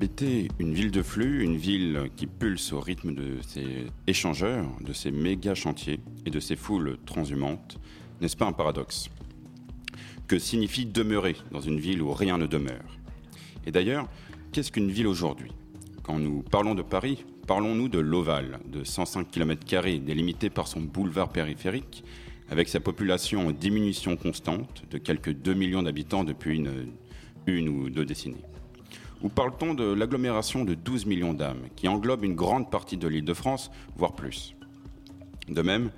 Habiter une ville de flux, une ville qui pulse au rythme de ses échangeurs, de ses méga chantiers et de ses foules transhumantes, n'est-ce pas un paradoxe? Que signifie demeurer dans une ville où rien ne demeure? Et d'ailleurs, qu'est-ce qu'une ville aujourd'hui? Quand nous parlons de Paris, parlons-nous de l'Oval, de 105 km délimité par son boulevard périphérique, avec sa population en diminution constante de quelques 2 millions d'habitants depuis une ou deux décennies ou parle-t-on de l'agglomération de 12 millions d'âmes qui englobe une grande partie de l'île de France, voire plus? De même,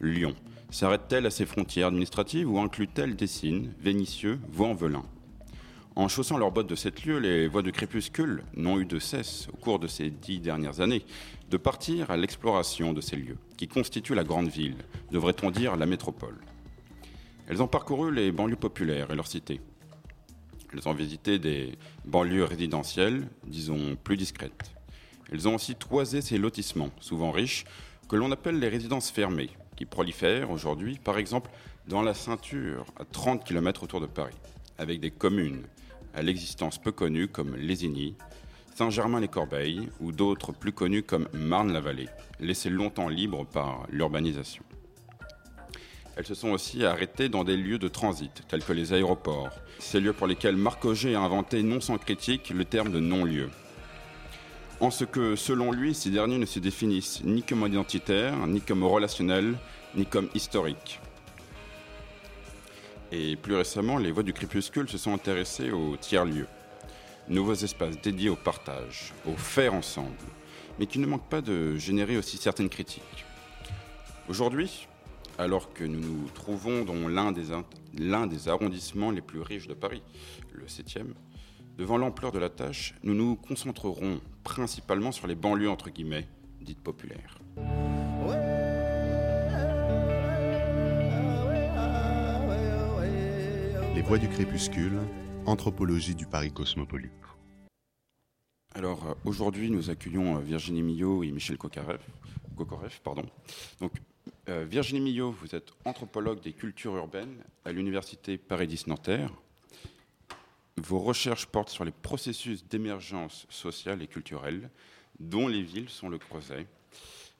Lyon. S'arrête-t-elle à ses frontières administratives ou inclut-elle Dessines, Vénitieux, Vaux-en-Velin En chaussant leurs bottes de cette lieu, les voies de crépuscule n'ont eu de cesse, au cours de ces dix dernières années, de partir à l'exploration de ces lieux, qui constituent la grande ville, devrait-on dire la métropole. Elles ont parcouru les banlieues populaires et leurs cités, elles ont visité des banlieues résidentielles, disons plus discrètes. Elles ont aussi toisé ces lotissements, souvent riches, que l'on appelle les résidences fermées, qui prolifèrent aujourd'hui, par exemple, dans la ceinture, à 30 km autour de Paris, avec des communes à l'existence peu connues comme Lésigny, Saint-Germain-les-Corbeilles ou d'autres plus connues comme Marne-la-Vallée, laissées longtemps libres par l'urbanisation. Elles se sont aussi arrêtées dans des lieux de transit, tels que les aéroports, ces lieux pour lesquels Marc Auger a inventé, non sans critique, le terme de non-lieu. En ce que, selon lui, ces derniers ne se définissent ni comme identitaires, ni comme relationnels, ni comme historiques. Et plus récemment, les voix du crépuscule se sont intéressées aux tiers-lieux, nouveaux espaces dédiés au partage, au faire ensemble, mais qui ne manquent pas de générer aussi certaines critiques. Aujourd'hui, alors que nous nous trouvons dans l'un des, des, arrondissements les plus riches de Paris, le 7e. Devant l'ampleur de la tâche, nous nous concentrerons principalement sur les banlieues entre guillemets dites populaires. Les voix du crépuscule, anthropologie du Paris cosmopolite. Alors euh, aujourd'hui, nous accueillons euh, Virginie Millot et Michel Kokarev, pardon. Donc Virginie Millot, vous êtes anthropologue des cultures urbaines à l'Université Paris 10 Nanterre. Vos recherches portent sur les processus d'émergence sociale et culturelle, dont les villes sont le creuset,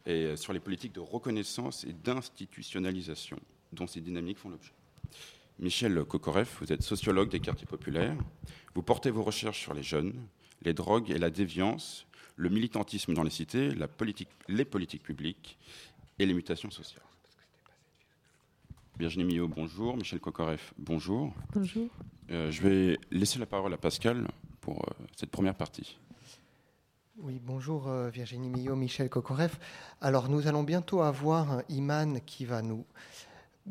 et euh, sur les politiques de reconnaissance et d'institutionnalisation, dont ces dynamiques font l'objet. Michel Kokoreff, vous êtes sociologue des quartiers populaires. Vous portez vos recherches sur les jeunes, les drogues et la déviance, le militantisme dans les cités, les politiques publiques et les mutations sociales. Virginie Millot, bonjour. Michel Kokoreff, bonjour. Bonjour. Euh, je vais laisser la parole à Pascal pour euh, cette première partie. Oui, bonjour euh, Virginie Millot, Michel Kokoreff. Alors nous allons bientôt avoir Iman qui va nous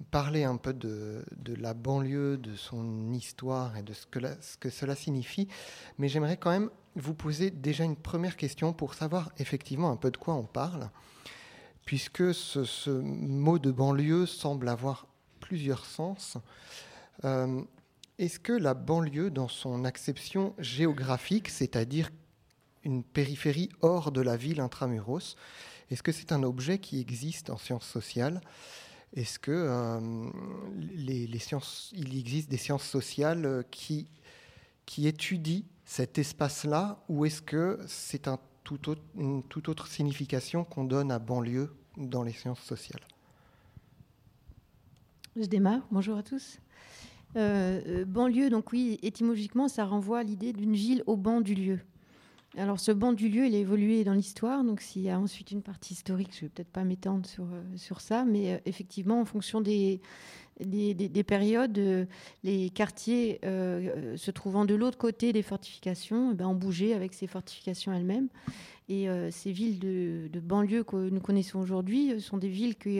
parler un peu de, la banlieue, de son histoire et de ce que, ce que cela signifie. Mais j'aimerais quand même vous poser déjà une première question pour savoir effectivement un peu de quoi on parle puisque ce, mot de banlieue semble avoir plusieurs sens. Euh, est-ce que la banlieue, dans son acception géographique, c'est-à-dire une périphérie hors de la ville intramuros, est-ce que c'est un objet qui existe en sciences sociales? Est-ce que euh, les, sciences, il existe des sciences sociales qui, qui étudient cet espace-là, ou est-ce que c'est un toute autre signification qu'on donne à banlieue dans les sciences sociales. Je démarre. Bonjour à tous. Euh, euh, banlieue, donc oui, étymologiquement, ça renvoie à l'idée d'une ville au banc du lieu. Alors ce banc du lieu, il a évolué dans l'histoire, donc s'il y a ensuite une partie historique, je ne vais peut-être pas m'étendre sur, euh, sur ça, mais effectivement, en fonction des, des, périodes, les quartiers se trouvant de l'autre côté des fortifications, eh ben, ont bougé avec ces fortifications elles-mêmes. Et euh, ces villes de, banlieue que nous connaissons aujourd'hui euh, sont des villes qui,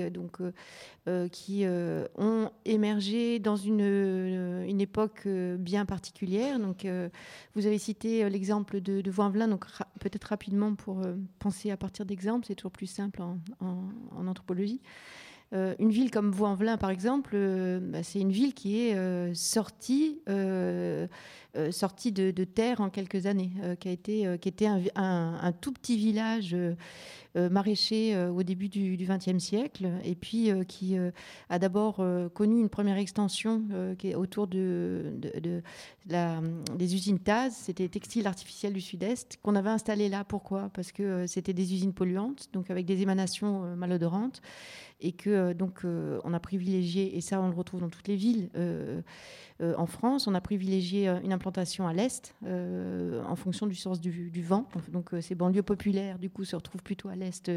euh, ont émergé dans une, époque bien particulière. Donc, vous avez cité l'exemple de, de donc peut-être rapidement pour penser à partir d'exemples, c'est toujours plus simple en anthropologie. Euh, une ville comme Vaux-en-Velin, par exemple, euh, bah, c'est une ville qui est euh, sortie, sortie de, terre en quelques années, qui a été, qui était un, tout petit village maraîcher au début du XXe siècle, et puis qui a d'abord connu une première extension qui est autour des usines TAS, c'était Textile Artificiel du Sud-Est, qu'on avait installé là. Pourquoi? Parce que c'était des usines polluantes, donc avec des émanations malodorantes et que euh, donc euh, on a privilégié, et ça on le retrouve dans toutes les villes euh, en France, on a privilégié une implantation à l'est en fonction du sens du, vent. Donc ces banlieues populaires du coup se retrouvent plutôt à l'est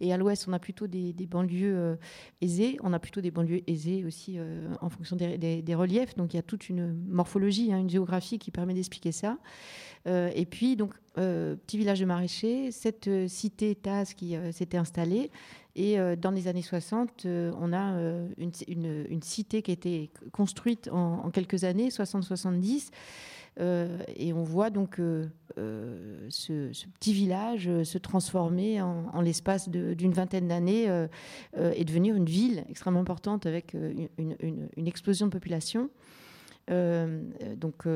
et à l'ouest on a plutôt des, banlieues aisées, on a plutôt des banlieues aisées aussi en fonction des, reliefs. Donc il y a toute une morphologie, hein, une géographie qui permet d'expliquer ça. Et puis donc petit village de maraîchers, cette cité TAS qui s'était installée et euh, dans les années 60, euh, on a euh, une, cité qui a été construite en, quelques années, 60-70. et on voit donc ce, petit village se transformer en, l'espace d'une vingtaine d'années et devenir une ville extrêmement importante avec une, explosion de population. Donc,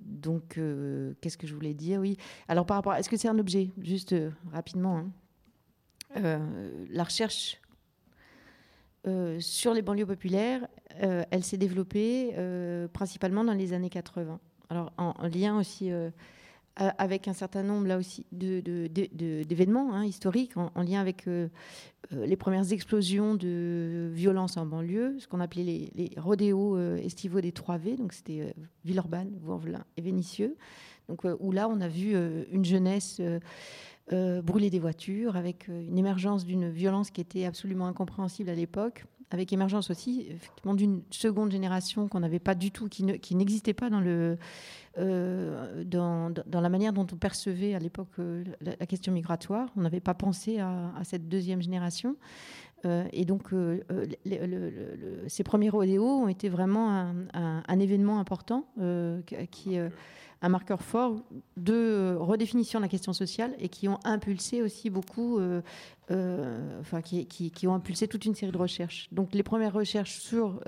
donc qu'est-ce que je voulais dire? Oui. Alors, par rapport, est-ce que c'est un objet? Juste rapidement. Hein. Euh, la recherche euh, sur les banlieues populaires, euh, elle s'est développée principalement dans les années 80. Alors en, lien aussi avec un certain nombre là aussi d'événements hein, historiques, en, lien avec les premières explosions de violence en banlieue, ce qu'on appelait les, les rodéos estivaux des 3V, donc c'était Villeurbanne, Vourvelin et Vénissieux, donc où là on a vu une jeunesse euh, brûler des voitures, avec euh, une émergence d'une violence qui était absolument incompréhensible à l'époque, avec émergence aussi effectivement d'une seconde génération qu'on n'avait pas du tout, qui, n'existait pas dans, le, euh, dans, dans, la manière dont on percevait à l'époque la, question migratoire. On n'avait pas pensé à, cette deuxième génération. et donc, ces premiers rodéos ont été vraiment un, événement important qui un marqueur fort de euh, redéfinition de la question sociale et qui ont impulsé aussi beaucoup, euh, euh, enfin, qui, ont impulsé toute une série de recherches. Donc, les premières recherches sur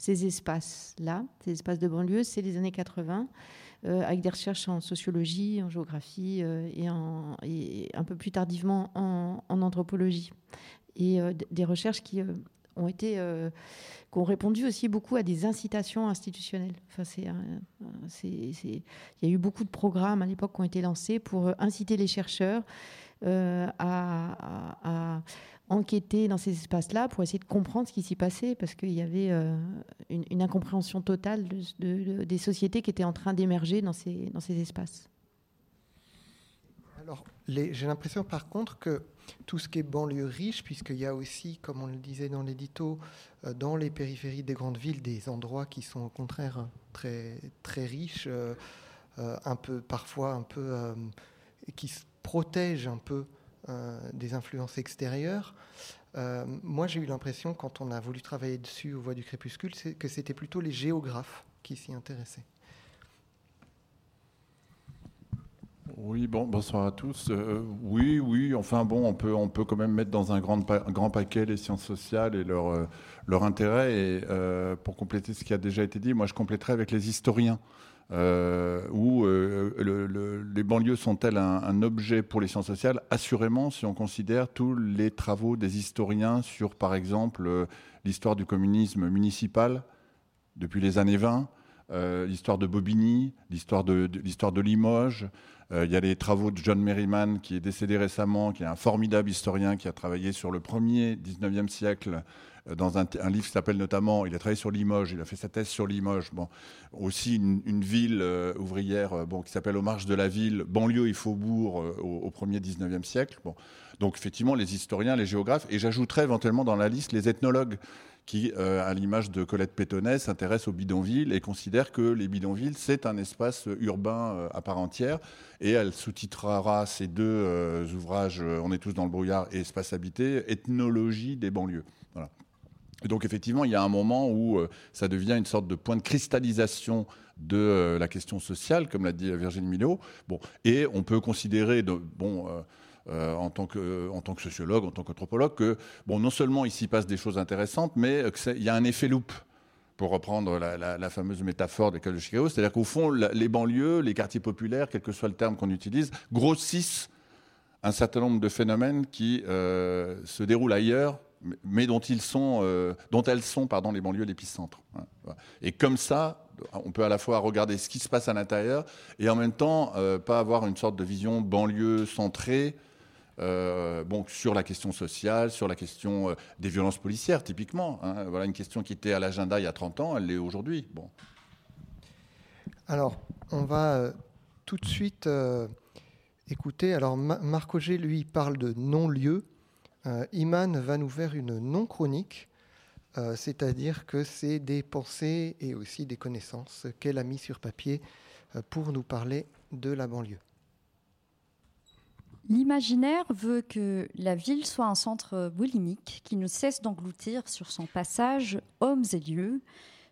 ces espaces-là, ces espaces de banlieue, c'est les années 80. avec des recherches en sociologie, en géographie et, en, et un peu plus tardivement en, anthropologie. Et des recherches qui ont été qui ont répondu aussi beaucoup à des incitations institutionnelles. Enfin, c'est, il y a eu beaucoup de programmes à l'époque qui ont été lancés pour euh, inciter les chercheurs euh, à, enquêter dans ces espaces-là pour essayer de comprendre ce qui s'y passait, parce qu'il y avait euh, une, incompréhension totale de, des sociétés qui étaient en train d'émerger dans ces, dans ces espaces. Alors, j'ai l'impression par contre que tout ce qui est banlieue riche, puisqu'il y a aussi, comme on le disait dans l'édito, euh, dans les périphéries des grandes villes, des endroits qui sont au contraire très, très riches, euh, un peu, parfois un peu, qui se protègent un peu des influences extérieures. moi, j'ai eu l'impression, quand on a voulu travailler dessus aux Voix du crépuscule, que c'était plutôt les géographes qui s'y intéressaient. Oui, bon, bonsoir à tous. Euh, oui, oui, enfin bon, on peut, on peut quand même mettre dans un grand, grand paquet les sciences sociales et leur, euh, leur intérêt. Et euh, pour compléter ce qui a déjà été dit, moi je compléterai avec les historiens. où les banlieues sont-elles un, objet pour les sciences sociales? Assurément, si on considère tous les travaux des historiens sur, par exemple, l'histoire du communisme municipal depuis les années 20, l'histoire de Bobigny, l'histoire de, l'histoire de Limoges, il y a les travaux de John Merriman, qui est décédé récemment, qui est un formidable historien qui a travaillé sur le premier 19e siècle euh, dans un, livre qui s'appelle notamment, il a travaillé sur Limoges, il a fait sa thèse sur Limoges, bon, aussi une, ville euh, ouvrière bon, qui s'appelle Aux marges de la ville, banlieue et faubourg au, au, premier 19e siècle. Bon. Donc effectivement, les historiens, les géographes, et j'ajouterais éventuellement dans la liste les ethnologues qui, euh, à l'image de Colette Pétonnet, s'intéresse aux bidonvilles et considère que les bidonvilles, c'est un espace urbain euh, à part entière. Et elle sous-titrera ces deux euh, ouvrages, On est tous dans le brouillard et Espace habité, Ethnologie des banlieues. Voilà. donc effectivement, il y a un moment où ça devient une sorte de point de cristallisation de la question sociale, comme l'a dit Virginie Milot. Bon, et on peut considérer, bon, euh, en, tant que, en tant que sociologue, en tant qu'anthropologue, que bon, non seulement il s'y passe des choses intéressantes, mais qu'il y a un effet loupe pour reprendre la, fameuse métaphore de l'école de Chicago. C'est-à-dire qu'au fond, les banlieues, les quartiers populaires, quel que soit le terme qu'on utilise, grossissent un certain nombre de phénomènes qui se déroulent ailleurs, mais dont, ils sont, dont elles sont pardon, les banlieues l'épicentre. Hein. Et comme ça, on peut à la fois regarder ce qui se passe à l'intérieur et en même temps pas avoir une sorte de vision banlieue centrée euh, bon, sur la question sociale, sur la question euh, des violences policières, typiquement. Hein. Voilà une question qui était à l'agenda il y a 30 ans, elle l'est aujourd'hui. Bon. Alors, on va euh, tout de suite écouter. Alors, Marc Auger, lui, parle de non-lieu. Iman va nous faire une non-chronique, c'est-à-dire que c'est des pensées et aussi des connaissances qu'elle a mis sur papier pour nous parler de la banlieue. L'imaginaire veut que la ville soit un centre boulimique qui ne cesse d'engloutir sur son passage hommes et lieux,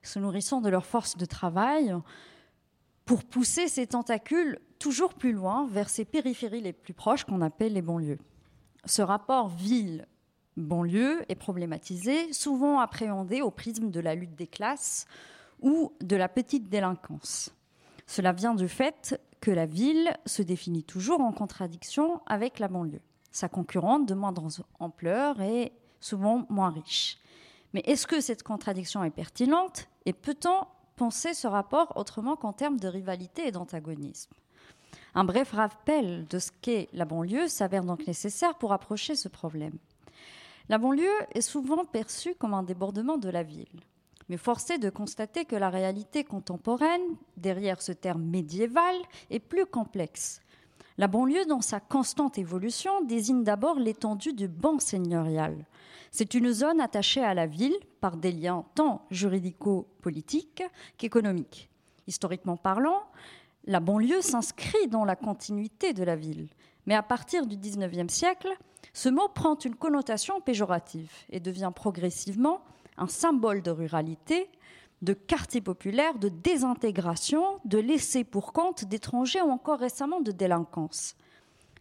se nourrissant de leur force de travail, pour pousser ses tentacules toujours plus loin vers ses périphéries les plus proches qu'on appelle les banlieues. Ce rapport ville-banlieue est problématisé, souvent appréhendé au prisme de la lutte des classes ou de la petite délinquance. Cela vient du fait que la ville se définit toujours en contradiction avec la banlieue. Sa concurrente de moindre ampleur est souvent moins riche. Mais est-ce que cette contradiction est pertinente et peut-on penser ce rapport autrement qu'en termes de rivalité et d'antagonisme? Un bref rappel de ce qu'est la banlieue s'avère donc nécessaire pour approcher ce problème. La banlieue est souvent perçue comme un débordement de la ville. Mais force est de constater que la réalité contemporaine, derrière ce terme médiéval, est plus complexe. La banlieue, dans sa constante évolution, désigne d'abord l'étendue du banc seigneurial. C'est une zone attachée à la ville par des liens tant juridico-politiques qu'économiques. Historiquement parlant, la banlieue s'inscrit dans la continuité de la ville. Mais à partir du XIXe siècle, ce mot prend une connotation péjorative et devient progressivement un symbole de ruralité, de quartier populaire, de désintégration, de laisser pour compte d'étrangers ou encore récemment de délinquance.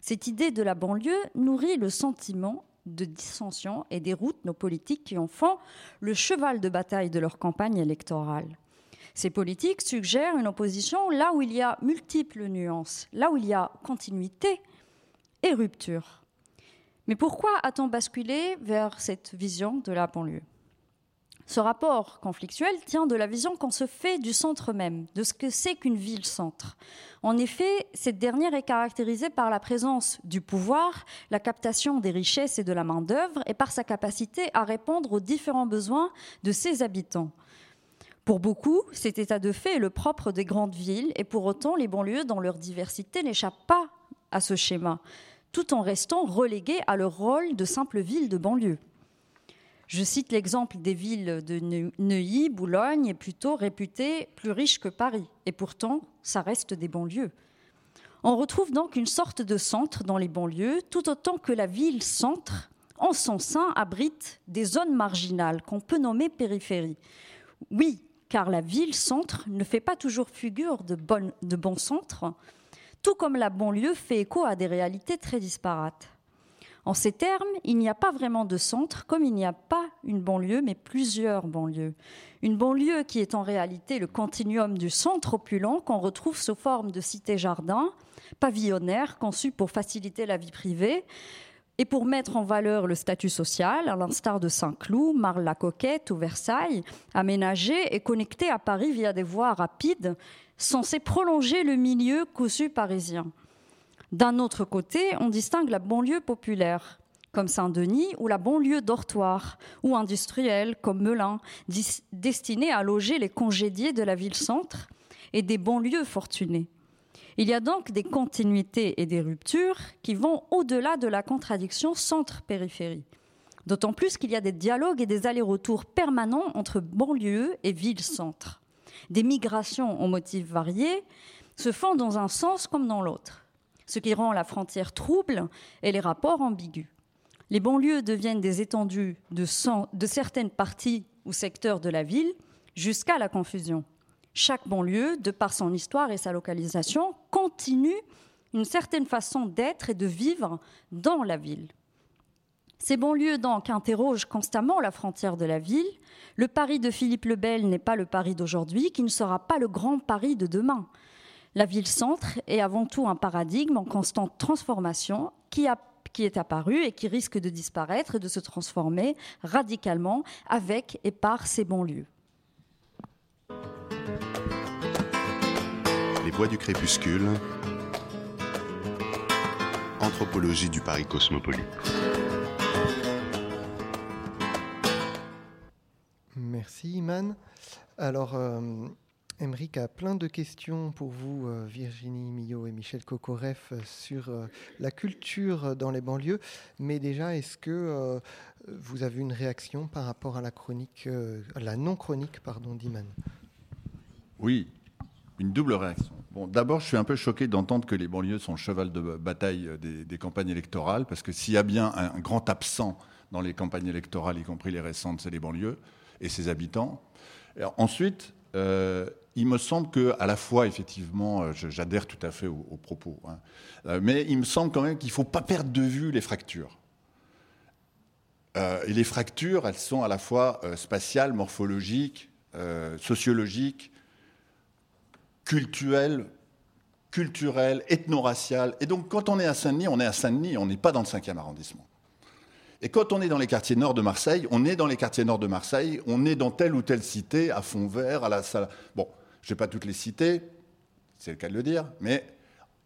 Cette idée de la banlieue nourrit le sentiment de dissension et déroute nos politiques qui en font le cheval de bataille de leur campagne électorale. Ces politiques suggèrent une opposition là où il y a multiples nuances, là où il y a continuité et rupture. Mais pourquoi a-t-on basculé vers cette vision de la banlieue? Ce rapport conflictuel tient de la vision qu'on se fait du centre même, de ce que c'est qu'une ville-centre. En effet, cette dernière est caractérisée par la présence du pouvoir, la captation des richesses et de la main-d'œuvre, et par sa capacité à répondre aux différents besoins de ses habitants. Pour beaucoup, cet état de fait est le propre des grandes villes, et pour autant, les banlieues, dans leur diversité, n'échappent pas à ce schéma, tout en restant reléguées à leur rôle de simple ville de banlieue. Je cite l'exemple des villes de Neuilly, Boulogne, est plutôt réputée plus riche que Paris. Et pourtant, ça reste des banlieues. On retrouve donc une sorte de centre dans les banlieues, tout autant que la ville-centre, en son sein, abrite des zones marginales qu'on peut nommer périphéries. Oui, car la ville-centre ne fait pas toujours figure de bon centre, tout comme la banlieue fait écho à des réalités très disparates. En ces termes, il n'y a pas vraiment de centre, comme il n'y a pas une banlieue, mais plusieurs banlieues. Une banlieue qui est en réalité le continuum du centre opulent qu'on retrouve sous forme de cité-jardin, pavillonnaire, conçu pour faciliter la vie privée, et pour mettre en valeur le statut social, à l'instar de Saint-Cloud, Marle-la-Coquette ou Versailles, aménagé et connecté à Paris via des voies rapides, censées prolonger le milieu cousu parisien. D'un autre côté, on distingue la banlieue populaire, comme Saint-Denis, ou la banlieue dortoir, ou industrielle, comme Melun, destinée à loger les congédiés de la ville-centre, et des banlieues fortunées. Il y a donc des continuités et des ruptures qui vont au-delà de la contradiction centre-périphérie. D'autant plus qu'il y a des dialogues et des allers-retours permanents entre banlieue et ville-centre. Des migrations aux motifs variés se font dans un sens comme dans l'autre ce qui rend la frontière trouble et les rapports ambigus. Les banlieues deviennent des étendues de, certaines parties ou secteurs de la ville jusqu'à la confusion. Chaque banlieue, de par son histoire et sa localisation, continue une certaine façon d'être et de vivre dans la ville. Ces banlieues donc interrogent constamment la frontière de la ville. Le Paris de Philippe le Bel n'est pas le Paris d'aujourd'hui, qui ne sera pas le grand Paris de demain. La ville-centre est avant tout un paradigme en constante transformation qui a qui est apparu et qui risque de disparaître et de se transformer radicalement avec et par ces banlieues. Les bois du crépuscule. Anthropologie du Paris cosmopolite. Merci Iman. Alors, euh, a plein de questions pour vous, euh, Virginie Millot et Michel Kokoreff, euh, sur euh, la culture dans les banlieues. Mais déjà, est-ce que vous avez une réaction par rapport à la chronique, la non-chronique, pardon, d'Iman? Oui, une double réaction. Bon, d'abord, je suis un peu choqué d'entendre que les banlieues sont le cheval de bataille des, campagnes électorales, parce que s'il y a bien un, grand absent dans les campagnes électorales, y compris les récentes, c'est les banlieues et ses habitants. ensuite, il me semble que, à la fois, effectivement, euh, j'adhère tout à fait aux, propos, hein, euh, mais il me semble quand même qu'il ne faut pas perdre de vue les fractures. et les fractures, elles sont à la fois spatiales, morphologiques, sociologiques, culturelles, culturelles, ethno-raciales. Et donc, quand on est à Saint-Denis, on est à Saint-Denis, on n'est pas dans le 5e arrondissement. Et quand on est dans les quartiers nord de Marseille, on est dans les quartiers nord de Marseille, on est dans telle ou telle cité, à Fond-Vert, à la salle. Bon, je n'ai pas toutes les cités, c'est le cas de le dire, mais.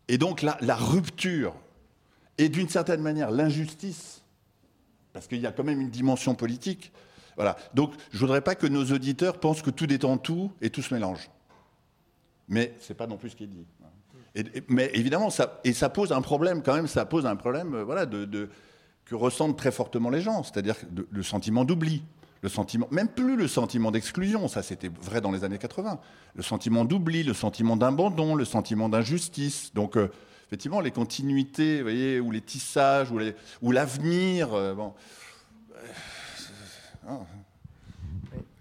Et donc la, la rupture, et d'une certaine manière l'injustice, parce qu'il y a quand même une dimension politique. Voilà. Donc je ne voudrais pas que nos auditeurs pensent que tout détend tout et tout se mélange. Mais ce n'est pas non plus ce qui est dit. mais évidemment, ça, et ça pose un problème quand même, ça pose un problème euh, voilà, que ressentent très fortement les gens, c'est-à-dire le sentiment d'oubli, le sentiment, même plus le sentiment d'exclusion, ça c'était vrai dans les années 80, le sentiment d'oubli, le sentiment d'abandon, le sentiment d'injustice. Donc euh, effectivement, les continuités, vous voyez, ou les tissages, ou l'avenir. Euh, bon. Euh,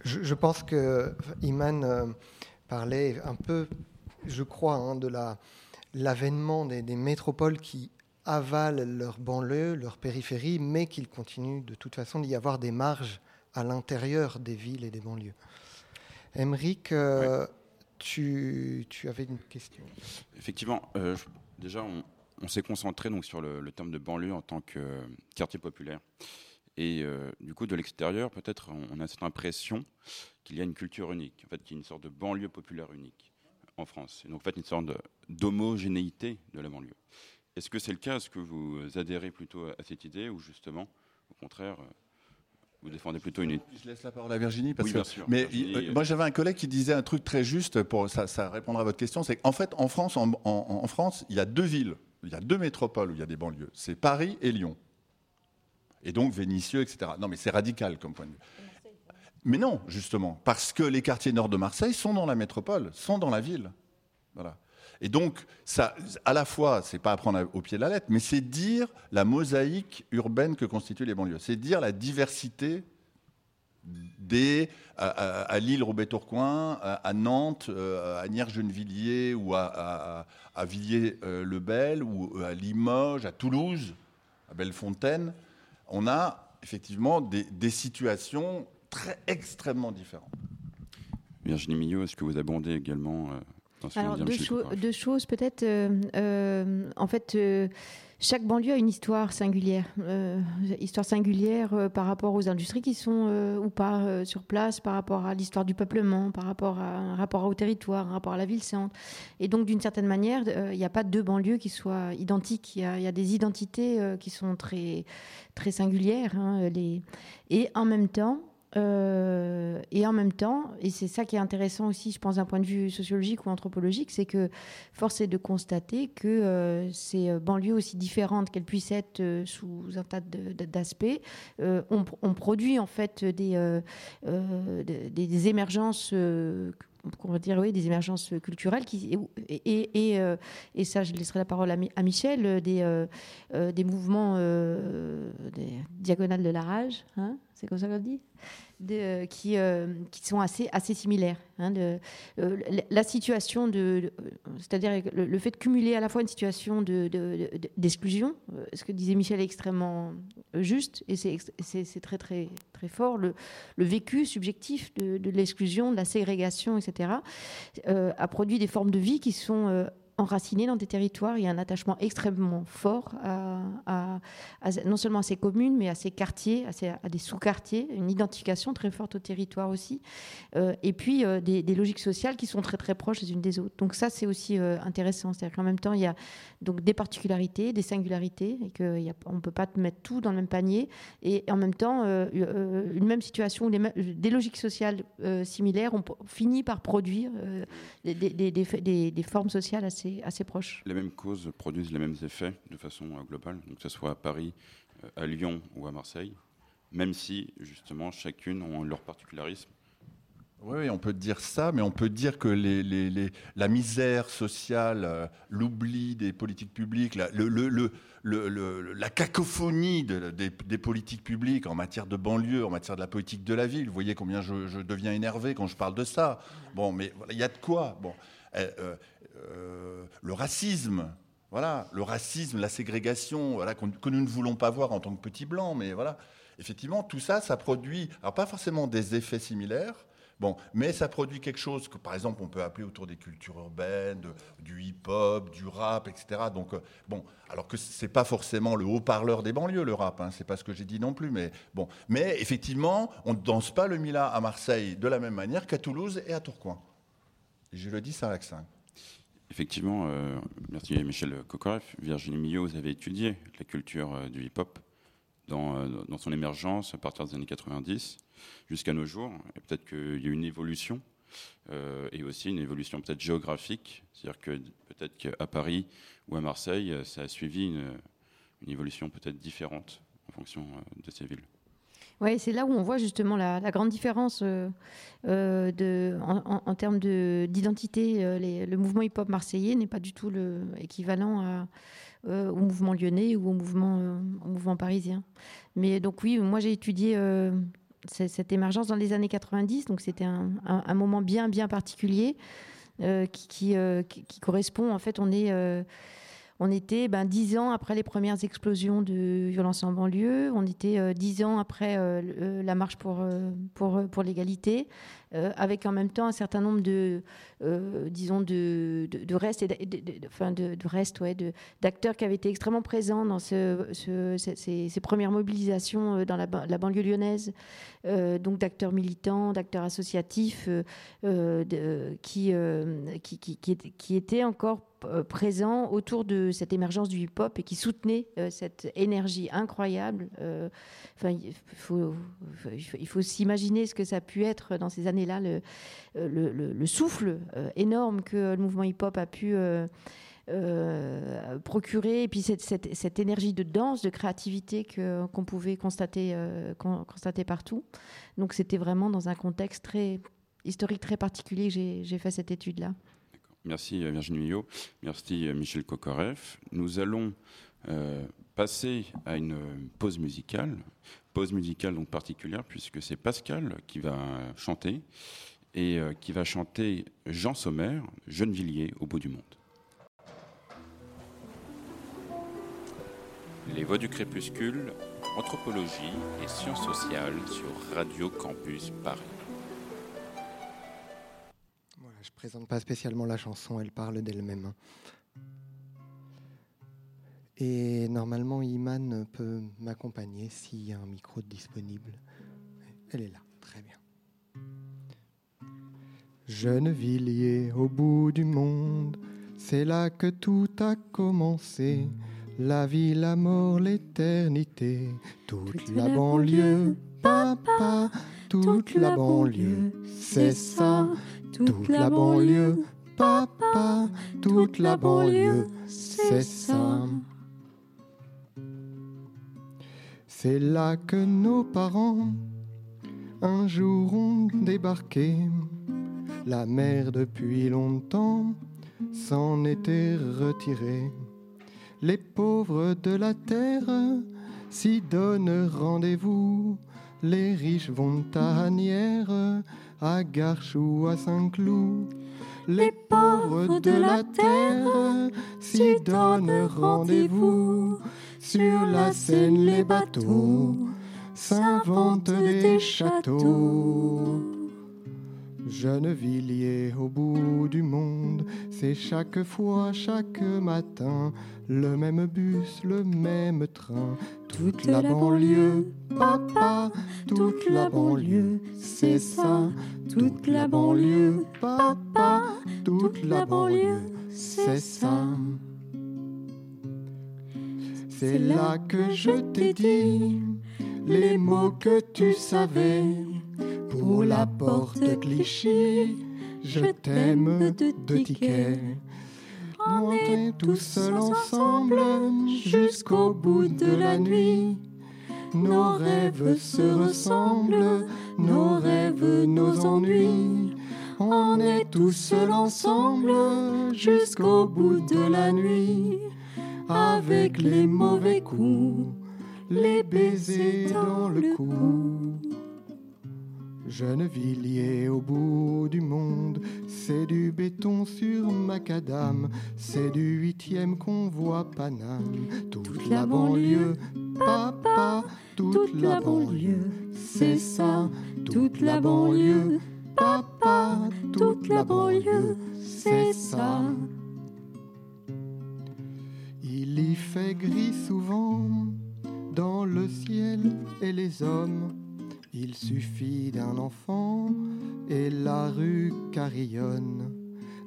je, pense que Iman parlait un peu, je crois, hein, de l'avènement des, des métropoles qui avalent leur banlieue, leur périphérie, mais qu'il continue de toute façon d'y avoir des marges à l'intérieur des villes et des banlieues. Émeric, euh, tu, avais une question. Effectivement, euh, déjà, on, s'est concentré donc, sur le, terme de banlieue en tant que quartier populaire. Et euh, du coup, de l'extérieur, peut-être, on, a cette impression qu'il y a une culture unique, en fait, qu'il y a une sorte de banlieue populaire unique en France. Et donc, en fait, une sorte d'homogénéité de la banlieue. Est-ce que c'est le cas? Est-ce que vous adhérez plutôt à cette idée ou justement, au contraire, euh, vous défendez plutôt une. Je laisse la parole à Virginie parce oui, bien sûr. Mais euh, moi, j'avais un collègue qui disait un truc très juste pour ça, ça répondra à votre question. C'est qu'en fait, en France, en, France, il y a deux villes, il y a deux métropoles où il y a des banlieues. C'est Paris et Lyon. Et donc Vénissieux, etc. Non, mais c'est radical comme point de vue. Mais non, justement, parce que les quartiers nord de Marseille sont dans la métropole, sont dans la ville. Voilà. Et donc, ça, à la fois, c'est pas à prendre au pied de la lettre, mais c'est dire la mosaïque urbaine que constituent les banlieues. C'est dire la diversité des, à, Lille, Roubaix-Tourcoing, à, Nantes, euh, à Nières-Gennevilliers ou à, Villiers-le-Bel ou à Limoges, à Toulouse, à Bellefontaine. On a effectivement des, situations très extrêmement différentes. Virginie Mignot, est-ce que vous abondez également euh, alors, deux, choses peut-être. Euh, euh, en fait, euh, chaque banlieue a une histoire singulière. histoire singulière par rapport aux industries qui sont ou pas sur place, par rapport à l'histoire du peuplement, par rapport à un rapport au territoire, un rapport à la ville-centre. Et donc, d'une certaine manière, il n'y a pas deux banlieues qui soient identiques. Il y, a des identités qui sont très, très singulières. Hein, les... Et en même temps, euh, et en même temps, et c'est ça qui est intéressant aussi, je pense, d'un point de vue sociologique ou anthropologique, c'est que force est de constater que euh, ces banlieues aussi différentes qu'elles puissent être euh, sous un tas d'aspects, on, on, produit en fait des, des, émergences on va dire oui, des émergences culturelles qui, et, et, et, ça, je laisserai la parole à, Michel, des, des mouvements des diagonales de la rage, hein, c'est comme ça qu'on dit? Qui, euh, qui sont assez, assez similaires. Hein, euh, la situation de, c'est-à-dire le, fait de cumuler à la fois une situation d'exclusion, de, euh, ce que disait Michel est extrêmement juste et c'est très très très fort, le, le vécu subjectif de, l'exclusion, de la ségrégation, etc., a produit des formes de vie qui sont enracinés dans des territoires. Il y a un attachement extrêmement fort non seulement à ces communes, mais à ces quartiers, à, des sous-quartiers, une identification très forte au territoire aussi. Euh, et puis euh, des, logiques sociales qui sont très très proches les unes des autres. Donc ça, c'est aussi euh, intéressant. C'est-à-dire qu'en même temps, il y a donc des particularités, des singularités, et qu'on ne peut pas mettre tout dans le même panier. Et en même temps, une même situation des logiques sociales similaires ont fini par produire des, formes sociales assez, assez proches. Les mêmes causes produisent les mêmes effets de façon globale, donc que ce soit à Paris, à Lyon ou à Marseille, même si justement chacune ont leur particularisme oui, on peut dire ça, mais on peut dire que les, la misère sociale, euh, l'oubli des politiques publiques, la, le, la cacophonie des, politiques publiques en matière de banlieue, en matière de la politique de la ville, vous voyez combien je, deviens énervé quand je parle de ça. Bon, mais il y a de quoi. Bon, euh, euh, le racisme, voilà, le racisme, la ségrégation, voilà, que nous ne voulons pas voir en tant que petits blancs, mais voilà, effectivement, tout ça, ça produit, alors pas forcément des effets similaires, Bon, mais ça produit quelque chose que, par exemple, on peut appeler autour des cultures urbaines, du hip-hop, du rap, etc. Donc, euh, bon, alors que c'est pas forcément le haut-parleur des banlieues, le rap, hein, c'est pas ce que j'ai dit non plus, mais bon. Mais effectivement, on ne danse pas le Mila à Marseille de la même manière qu'à Toulouse et à Tourcoing. je le dis sans accent. Effectivement, euh, merci Michel Kokoreff. Virginie Millot, vous avez étudié la culture euh, du hip-hop dans, dans, son émergence à partir des années 90 jusqu'à nos jours. Et peut-être qu'il y a une évolution, euh, et aussi une évolution peut-être géographique. C'est-à-dire que peut-être qu'à Paris ou à Marseille, ça a suivi une, évolution peut-être différente en fonction euh, de ces villes. Oui, c'est là où on voit justement la, grande différence euh, de, en, termes d'identité. le mouvement hip-hop marseillais n'est pas du tout le équivalent au mouvement lyonnais ou au mouvement, au mouvement parisien. Mais donc oui, moi j'ai étudié cette émergence dans les années 90. Donc c'était un, moment bien, bien particulier euh, euh, qui, qui, correspond, en fait, on est... Euh, on était ben, dix ans après les premières explosions de violence en banlieue. On était dix ans après la marche pour, pour, pour l'égalité. Euh, avec en même temps un certain nombre de, euh, disons, de, de, restes, enfin de, restes, ouais, d'acteurs qui avaient été extrêmement présents dans ce, ces, premières mobilisations euh, dans la, banlieue lyonnaise, donc d'acteurs militants, d'acteurs associatifs, qui, qui, qui, qui, étaient encore présents autour de cette émergence du hip-hop et qui soutenaient cette énergie incroyable. Enfin, il faut, il faut s'imaginer ce que ça a pu être dans ces années là le, euh, le, souffle euh, énorme que le mouvement hip-hop a pu euh, procurer, et puis cette, énergie de danse, de créativité qu'on pouvait constater, constater partout. Donc c'était vraiment dans un contexte très historique très particulier que j'ai fait cette étude-là. Merci Virginie Millot, merci Michel Kokoreff. Nous allons passer à une pause musicale pause musicale donc particulière puisque c'est Pascal qui va chanter et euh, qui va chanter Jean Sommer, Gennevilliers au bout du monde. Les voix du crépuscule, anthropologie et sciences sociales sur Radio Campus Paris. Voilà, je présente pas spécialement la chanson, elle parle d'elle-même. Et normalement, Iman peut m'accompagner s'il y a un micro disponible. Elle est là, très bien. Gennevilliers au bout du monde, c'est là que tout a commencé. La vie, la mort, l'éternité, toute, la, banlieue, papa, toute, la banlieue, c'est ça. Toute la banlieue, papa, toute la banlieue, c'est ça. C'est là que nos parents un jour ont débarqué. La mer depuis longtemps s'en était retirée. Les pauvres de la terre s'y donnent rendez-vous. Les riches vont à Agnières, à Garches ou à Saint-Cloud. Les pauvres de la terre s'y donnent rendez-vous. Sur la Seine, les bateaux s'inventent des châteaux. Gennevilliers au bout du monde, c'est chaque fois, chaque matin, le même bus, le même train, toute la banlieue, papa, toute la banlieue, c'est ça, toute la banlieue, papa, toute la banlieue, c'est ça. C'est là que je t'ai dit les mots que tu savais pour la porte Clichy. Je t'aime de ticket. On est tous seuls ensemble jusqu'au bout de la nuit. Nos rêves se ressemblent, nos rêves, nos ennuis. On est tous seuls ensemble jusqu'au bout de la nuit. Avec les mauvais coups, les baisers dans le cou. Gennevilliers au bout du monde, c'est du béton sur macadam, c'est du huitième convoi Paname. Toute la banlieue, papa, toute la banlieue, c'est ça, toute la banlieue, papa, toute la banlieue, c'est ça. Il fait gris souvent dans le ciel et les hommes il suffit d'un enfant et la rue carillonne.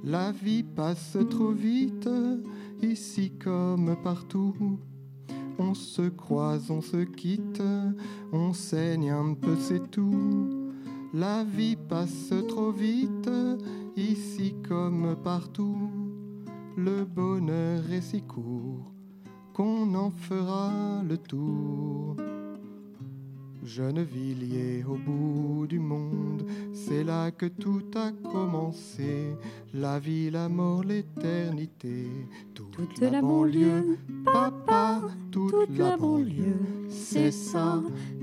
La vie passe trop vite, ici comme partout. On se croise, on se quitte, on saigne un peu, c'est tout. La vie passe trop vite, ici comme partout. Le bonheur est si court qu'on en fera le tour. Gennevilliers au bout du monde, c'est là que tout a commencé, la vie, la mort, l'éternité, toute, la, banlieue, papa, toute, la banlieue, c'est ça,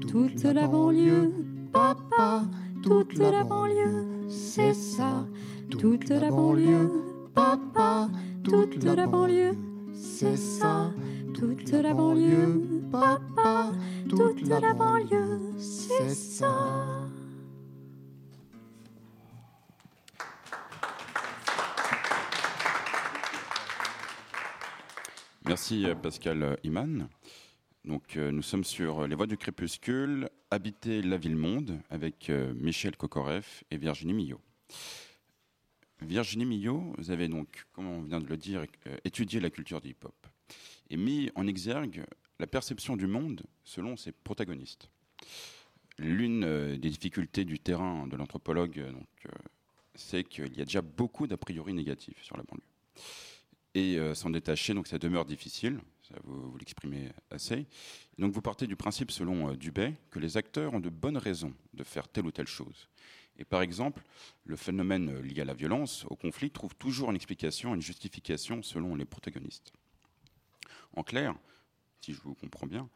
toute la banlieue, papa, toute la banlieue, c'est ça, toute la banlieue, papa, toute la banlieue, c'est ça, toute la banlieue, papa, toute la banlieue, c'est ça. Merci euh, Pascal Iman. Donc, euh, nous sommes sur Les Voix du Crépuscule, Habiter la ville-monde, avec euh, Michel Kokoreff et Virginie Millot. Virginie Millot, vous avez donc, comme on vient de le dire, étudié la culture du hip-hop et mis en exergue la perception du monde selon ses protagonistes. L'une euh, des difficultés du terrain de l'anthropologue, euh, euh, c'est qu'il y a déjà beaucoup d'a priori négatifs sur la banlieue. Et s'en détacher, donc ça demeure difficile, vous, l'exprimez assez. donc vous partez du principe, selon Dubay, que les acteurs ont de bonnes raisons de faire telle ou telle chose. Et par exemple, le phénomène lié à la violence, au conflit, trouve toujours une explication, une justification selon les protagonistes. En clair, si je vous comprends bien,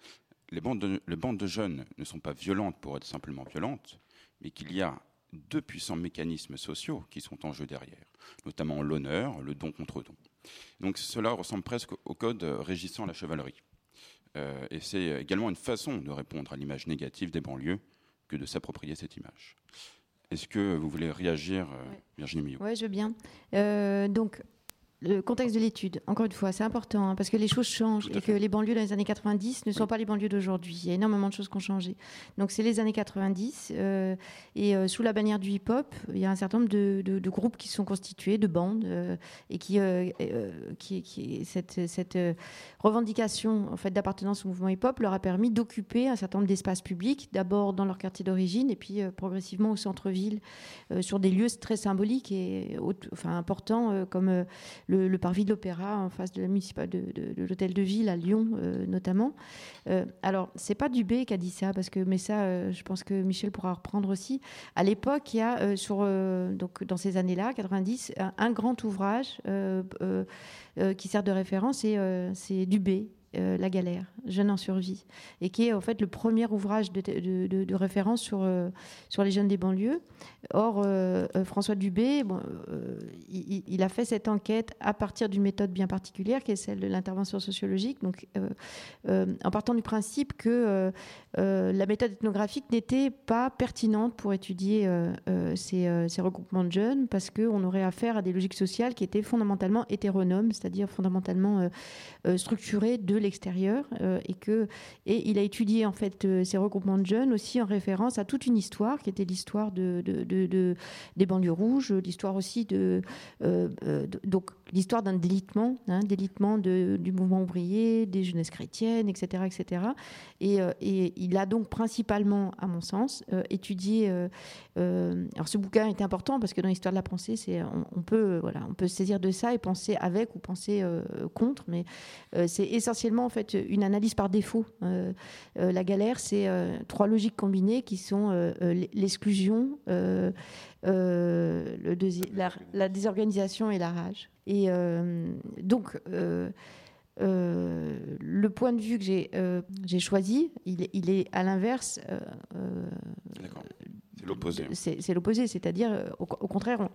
les bandes, de, jeunes ne sont pas violentes pour être simplement violentes, mais qu'il y a deux puissants mécanismes sociaux qui sont en jeu derrière, notamment l'honneur, le don contre don. Donc cela ressemble presque au code régissant la chevalerie. Euh, et c'est également une façon de répondre à l'image négative des banlieues que de s'approprier cette image. Est-ce que vous voulez réagir, euh, Virginie Millot? Oui, je veux bien. Euh, donc, le contexte de l'étude, encore une fois, c'est important hein, parce que les choses changent et que les banlieues dans les années 90 ne sont pas les banlieues d'aujourd'hui. Il y a énormément de choses qui ont changé. Donc c'est les années 90 euh, et euh, sous la bannière du hip-hop, il y a un certain nombre de, groupes qui sont constitués, de bandes euh, et qui, qui, qui, cette, cette revendication en fait d'appartenance au mouvement hip-hop leur a permis d'occuper un certain nombre d'espaces publics, d'abord dans leur quartier d'origine et puis progressivement au centre-ville, sur des lieux très symboliques et enfin importants comme le parvis de l'Opéra en face de l'hôtel de ville à Lyon euh, notamment. Euh, alors c'est pas Dubé qui a dit ça parce que mais ça euh, je pense que Michel pourra reprendre aussi. À l'époque il y a sur donc dans ces années-là 90 un, grand ouvrage qui sert de référence c'est Dubé la galère Jeunes en survie, et qui est en fait le premier ouvrage de, référence sur, sur les jeunes des banlieues. Or, François Dubé, bon, il, a fait cette enquête à partir d'une méthode bien particulière, qui est celle de l'intervention sociologique, donc en partant du principe que la méthode ethnographique n'était pas pertinente pour étudier ces, ces, regroupements de jeunes, parce qu'on aurait affaire à des logiques sociales qui étaient fondamentalement hétéronomes, c'est-à-dire fondamentalement euh, euh, structurées de l'extérieur, euh, et que et il a étudié en fait ces regroupements de jeunes aussi en référence à toute une histoire qui était l'histoire de, de, des banlieues rouges, l'histoire aussi de, donc l'histoire d'un délitement, hein, délitement du mouvement ouvrier, des jeunesses chrétiennes, etc., etc. Et, et il a donc principalement, à mon sens, étudié. alors ce bouquin était important parce que dans l'histoire de la pensée, c'est on, peut voilà, on peut saisir de ça et penser avec ou penser euh, contre, mais euh, c'est essentiellement en fait une analyse par défaut. Euh, la galère, c'est trois logiques combinées qui sont l'exclusion, le la, la, désorganisation et la rage. Et donc le point de vue que j'ai choisi, il, il, est à l'inverse l'opposé. C'est l'opposé, c'est-à-dire, euh, au, contraire,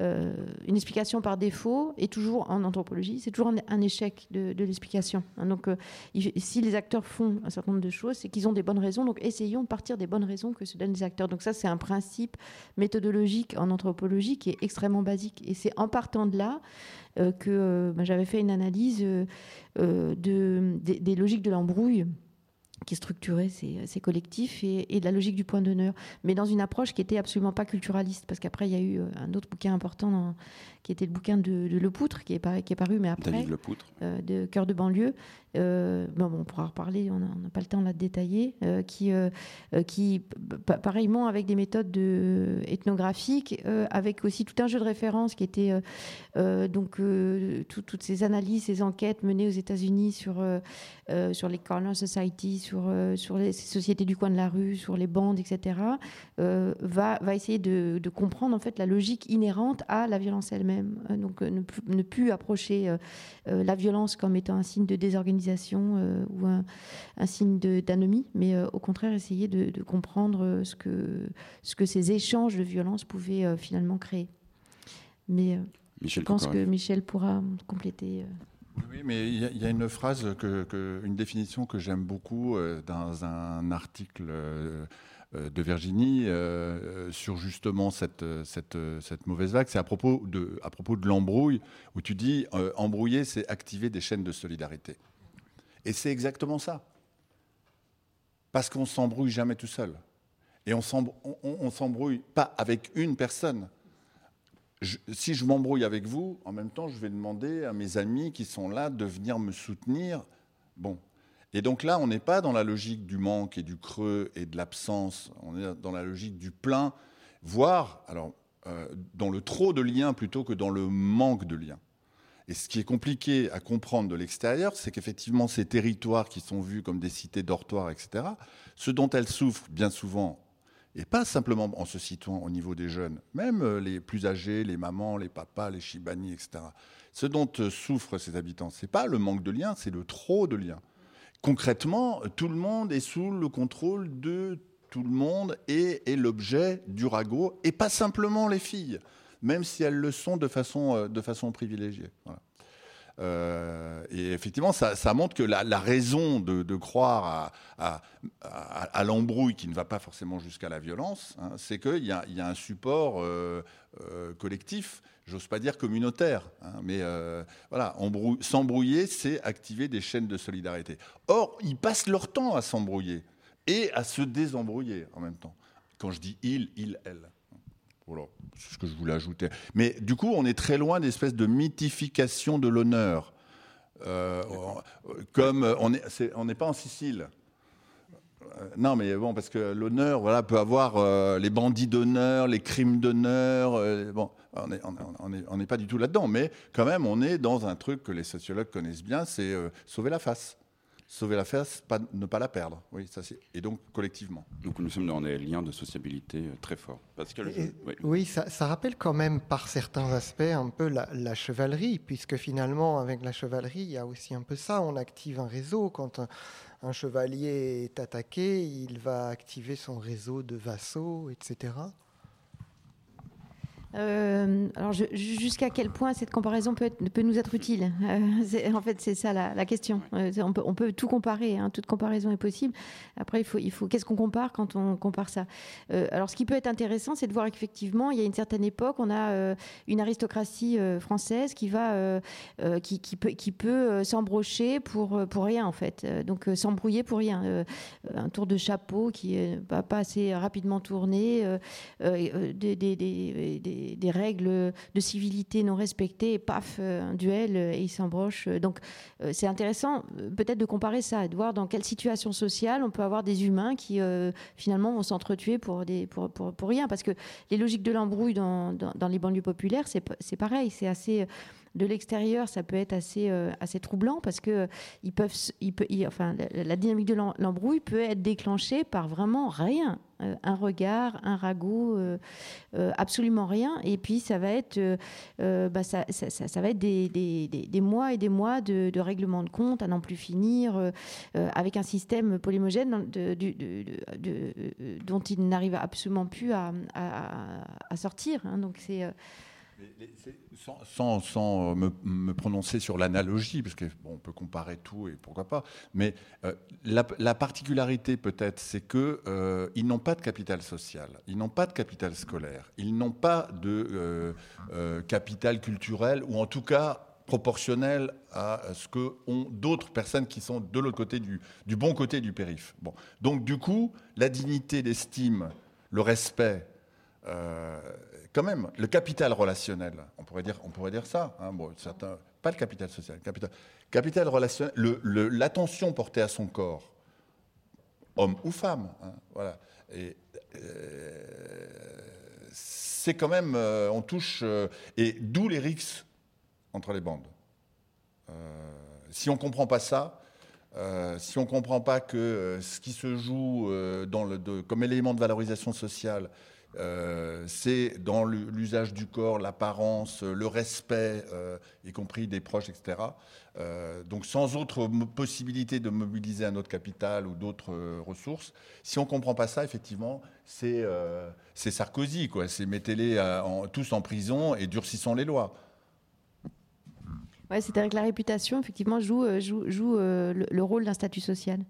euh, une explication par défaut est toujours en anthropologie, c'est toujours un, échec de, l'explication. Hein. donc, euh, si les acteurs font un certain nombre de choses, c'est qu'ils ont des bonnes raisons. Donc, essayons de partir des bonnes raisons que se donnent les acteurs. Donc, ça, c'est un principe méthodologique en anthropologie qui est extrêmement basique. Et c'est en partant de là que ben, j'avais fait une analyse de, des logiques de l'embrouille qui structurait ces, ces collectifs et, de la logique du point d'honneur, mais dans une approche qui était absolument pas culturaliste, parce qu'après il y a eu euh, un autre bouquin important dans, qui était le bouquin de, de Lepoutre, qui est, paru, qui est paru, mais après. Euh, de Cœur de banlieue. Euh, bon, on pourra reparler, on n'a pas le temps là de détailler, euh, qui, qui pareillement avec des méthodes de, ethnographiques, avec aussi tout un jeu de référence qui était donc toutes ces analyses, ces enquêtes menées aux États-Unis sur, sur les corner society, sur, sur les sociétés du coin de la rue, sur les bandes, etc., va, va essayer de, de comprendre en fait la logique inhérente à la violence elle-même. Euh, donc euh, ne plus, approcher euh, la violence comme étant un signe de désorganisation ou un, signe d'anomie, mais au contraire essayer de, comprendre ce que, ce que ces échanges de violence pouvaient finalement créer. Mais je pense que Michel pourra compléter. Oui, mais il y, a une phrase, que, une définition que j'aime beaucoup dans un article euh, de Virginie euh, sur justement cette, mauvaise vague. C'est à propos de, à propos de l'embrouille, où tu dis euh, embrouiller, c'est activer des chaînes de solidarité. Et c'est exactement ça. Parce qu'on s'embrouille jamais tout seul. Et on s'embrouille pas avec une personne. Si je m'embrouille avec vous, en même temps, je vais demander à mes amis qui sont là de venir me soutenir. Bon, et donc là, on n'est pas dans la logique du manque et du creux et de l'absence, on est dans la logique du plein, voire alors, euh, dans le trop de liens plutôt que dans le manque de liens. Et ce qui est compliqué à comprendre de l'extérieur, c'est qu'effectivement, ces territoires qui sont vus comme des cités dortoirs, etc., ce dont elles souffrent bien souvent, et pas simplement en se situant au niveau des jeunes, même euh, les plus âgés, les mamans, les papas, les shibani, etc., ce dont euh, souffrent ces habitants, ce n'est pas le manque de liens, c'est le trop de liens concrètement, tout le monde est sous le contrôle de tout le monde et est l'objet du ragot, et pas simplement les filles, même si elles le sont de façon, euh, de façon privilégiée. Euh, et effectivement, ça, montre que la, raison de, croire à, l'embrouille qui ne va pas forcément jusqu'à la violence, hein, c'est qu'il y, a un support euh, collectif j'ose pas dire communautaire, hein, mais euh, voilà, s'embrouiller, c'est activer des chaînes de solidarité. Or, ils passent leur temps à s'embrouiller et à se désembrouiller en même temps. Quand je dis il, il, elle. Voilà, c'est ce que je voulais ajouter. Mais du coup, on est très loin d'espèce de mythification de l'honneur. Euh, comme on n'est on pas en Sicile. Euh, non, mais bon, parce que l'honneur, voilà, peut avoir les bandits d'honneur, les crimes d'honneur. bon, on n'est pas du tout là-dedans, mais quand même, on est dans un truc que les sociologues connaissent bien, c'est euh, sauver la face. Sauver la face, pas, ne pas la perdre. Oui, ça c'est. Et donc collectivement. Donc nous sommes dans des liens de sociabilité euh, très forts. oui, ça, rappelle quand même par certains aspects un peu la, chevalerie, puisque finalement avec la chevalerie, il y a aussi un peu ça. On active un réseau quand un chevalier est attaqué, il va activer son réseau de vassaux, etc. Euh, alors, jusqu'à quel point cette comparaison peut, être, peut nous être utile? Euh, En fait, c'est ça la, question. Euh, on, peut, on, peut, tout comparer, hein, toute comparaison est possible. Après, il faut, il faut qu'est-ce qu'on compare quand on compare ça? Alors, ce qui peut être intéressant, c'est de voir qu'effectivement, il y a une certaine époque, on a une aristocratie française qui va, qui, qui, peut, qui peut s'embrocher pour, pour rien, en fait. Donc, s'embrouiller pour rien. un tour de chapeau qui va pas assez rapidement tourner, des, des, des des, règles de civilité non respectées, et paf, euh, un duel, euh, et il s'embroche. Donc euh, c'est intéressant peut-être de comparer ça, de voir dans quelle situation sociale on peut avoir des humains qui finalement vont s'entretuer pour, des, pour, pour, rien. Parce que les logiques de l'embrouille dans, dans, les banlieues populaires, c'est pareil, c'est assez de l'extérieur, ça peut être assez, assez troublant parce que ils peuvent, ils enfin, la, dynamique de l'embrouille peut être déclenchée par vraiment rien. Euh, un regard, un ragot, euh, euh, absolument rien. Et puis ça va être, bah, ça, va être des, mois et des mois de, règlement de compte à n'en plus finir, avec un système polymogène dont il n'arrive absolument plus à, sortir. Hein. Donc c'est sans, sans me, prononcer sur l'analogie, parce qu'on peut comparer tout et pourquoi pas, mais euh, la, particularité peut-être, c'est qu'ils euh, n'ont pas de capital social, ils n'ont pas de capital scolaire, ils n'ont pas de euh, capital culturel, ou en tout cas proportionnel à ce que ont d'autres personnes qui sont de l'autre côté du, du, bon côté du périph. Bon. Donc du coup, la dignité, l'estime, le respect, quand même, le capital relationnel, on pourrait dire, on pourrait dire ça, hein, pas le capital social, capital, capital relationnel, l'attention portée à son corps, homme ou femme, hein, voilà, euh, c'est quand même, euh, on touche, euh, et d'où les rixes entre les bandes. si on ne comprend pas ça, si on ne comprend pas que ce qui se joue le, comme élément de valorisation sociale, euh, c'est dans l'usage du corps, l'apparence, le respect, euh, y compris des proches, etc. Euh, donc sans autre possibilité de mobiliser un autre capital ou d'autres ressources. Si on ne comprend pas ça, effectivement, c'est Sarkozy. C'est mettez-les tous en prison et durcissons les lois. Ouais, C'est-à-dire que la réputation, effectivement, joue, joue, le, rôle d'un statut social.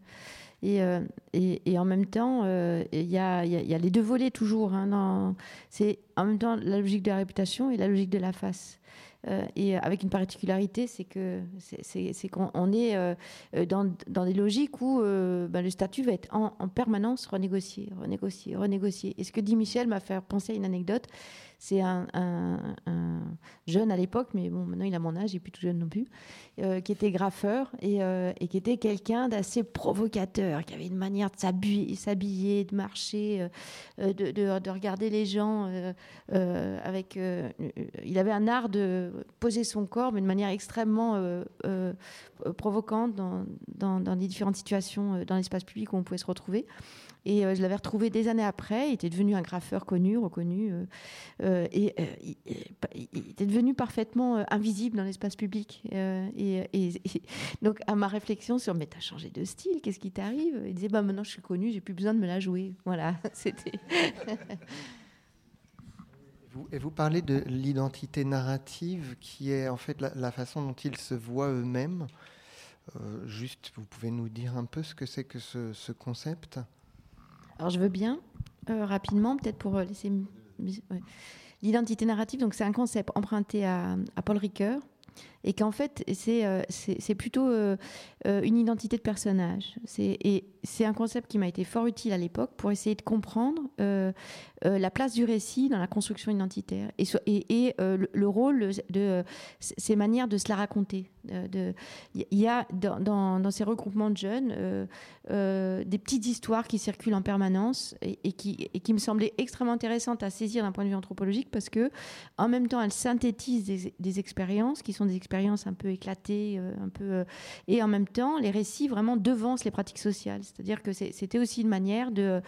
Euh, et, en même temps, euh, il y, a, les deux volets toujours. Hein, c'est en même temps la logique de la réputation et la logique de la face. Euh, et avec une particularité, c'est qu'on est, dans, dans, des logiques où ben, le statut va être en, en, permanence renégocié, renégocié, renégocié. Et ce que dit Michel m'a fait penser à une anecdote. C'est un, jeune à l'époque, mais bon, maintenant il a mon âge, il n'est plus tout jeune non plus, euh, qui était graffeur euh, et, qui était quelqu'un d'assez provocateur, qui avait une manière de s'habiller, de marcher, euh, de, regarder les gens. avec, il avait un art de poser son corps, mais de manière extrêmement provocante dans, dans, les différentes situations dans l'espace public où on pouvait se retrouver. Et euh, je l'avais retrouvé des années après. Il était devenu un graffeur connu, reconnu. Euh, euh, et il, était devenu parfaitement invisible dans l'espace public. Et, donc, à ma réflexion sur Mais t'as changé de style, qu'est-ce qui t'arrive? Il disait bah, Maintenant, je suis connu, j'ai plus besoin de me la jouer. Voilà, c'était. Et vous parlez de l'identité narrative qui est en fait la, façon dont ils se voient eux-mêmes. juste, vous pouvez nous dire un peu ce que c'est que ce concept? Alors je veux bien, euh, rapidement, peut-être pour euh, laisser... L'identité narrative, donc c'est un concept emprunté à, Paul Ricoeur, et qu'en fait, c'est euh, plutôt une identité de personnage. Et c'est un concept qui m'a été fort utile à l'époque pour essayer de comprendre euh, euh, la place du récit dans la construction identitaire et, et, euh, le, rôle de ces manières de se la raconter. Il y a dans, dans, ces regroupements de jeunes des petites histoires qui circulent en permanence et, qui, et, qui, me semblaient extrêmement intéressantes à saisir d'un point de vue anthropologique parce que en même temps elles synthétisent des, des expériences qui sont des expériences un peu éclatées, un peu, et en même temps les récits vraiment devancent les pratiques sociales. C'est-à-dire que c'était aussi une manière de,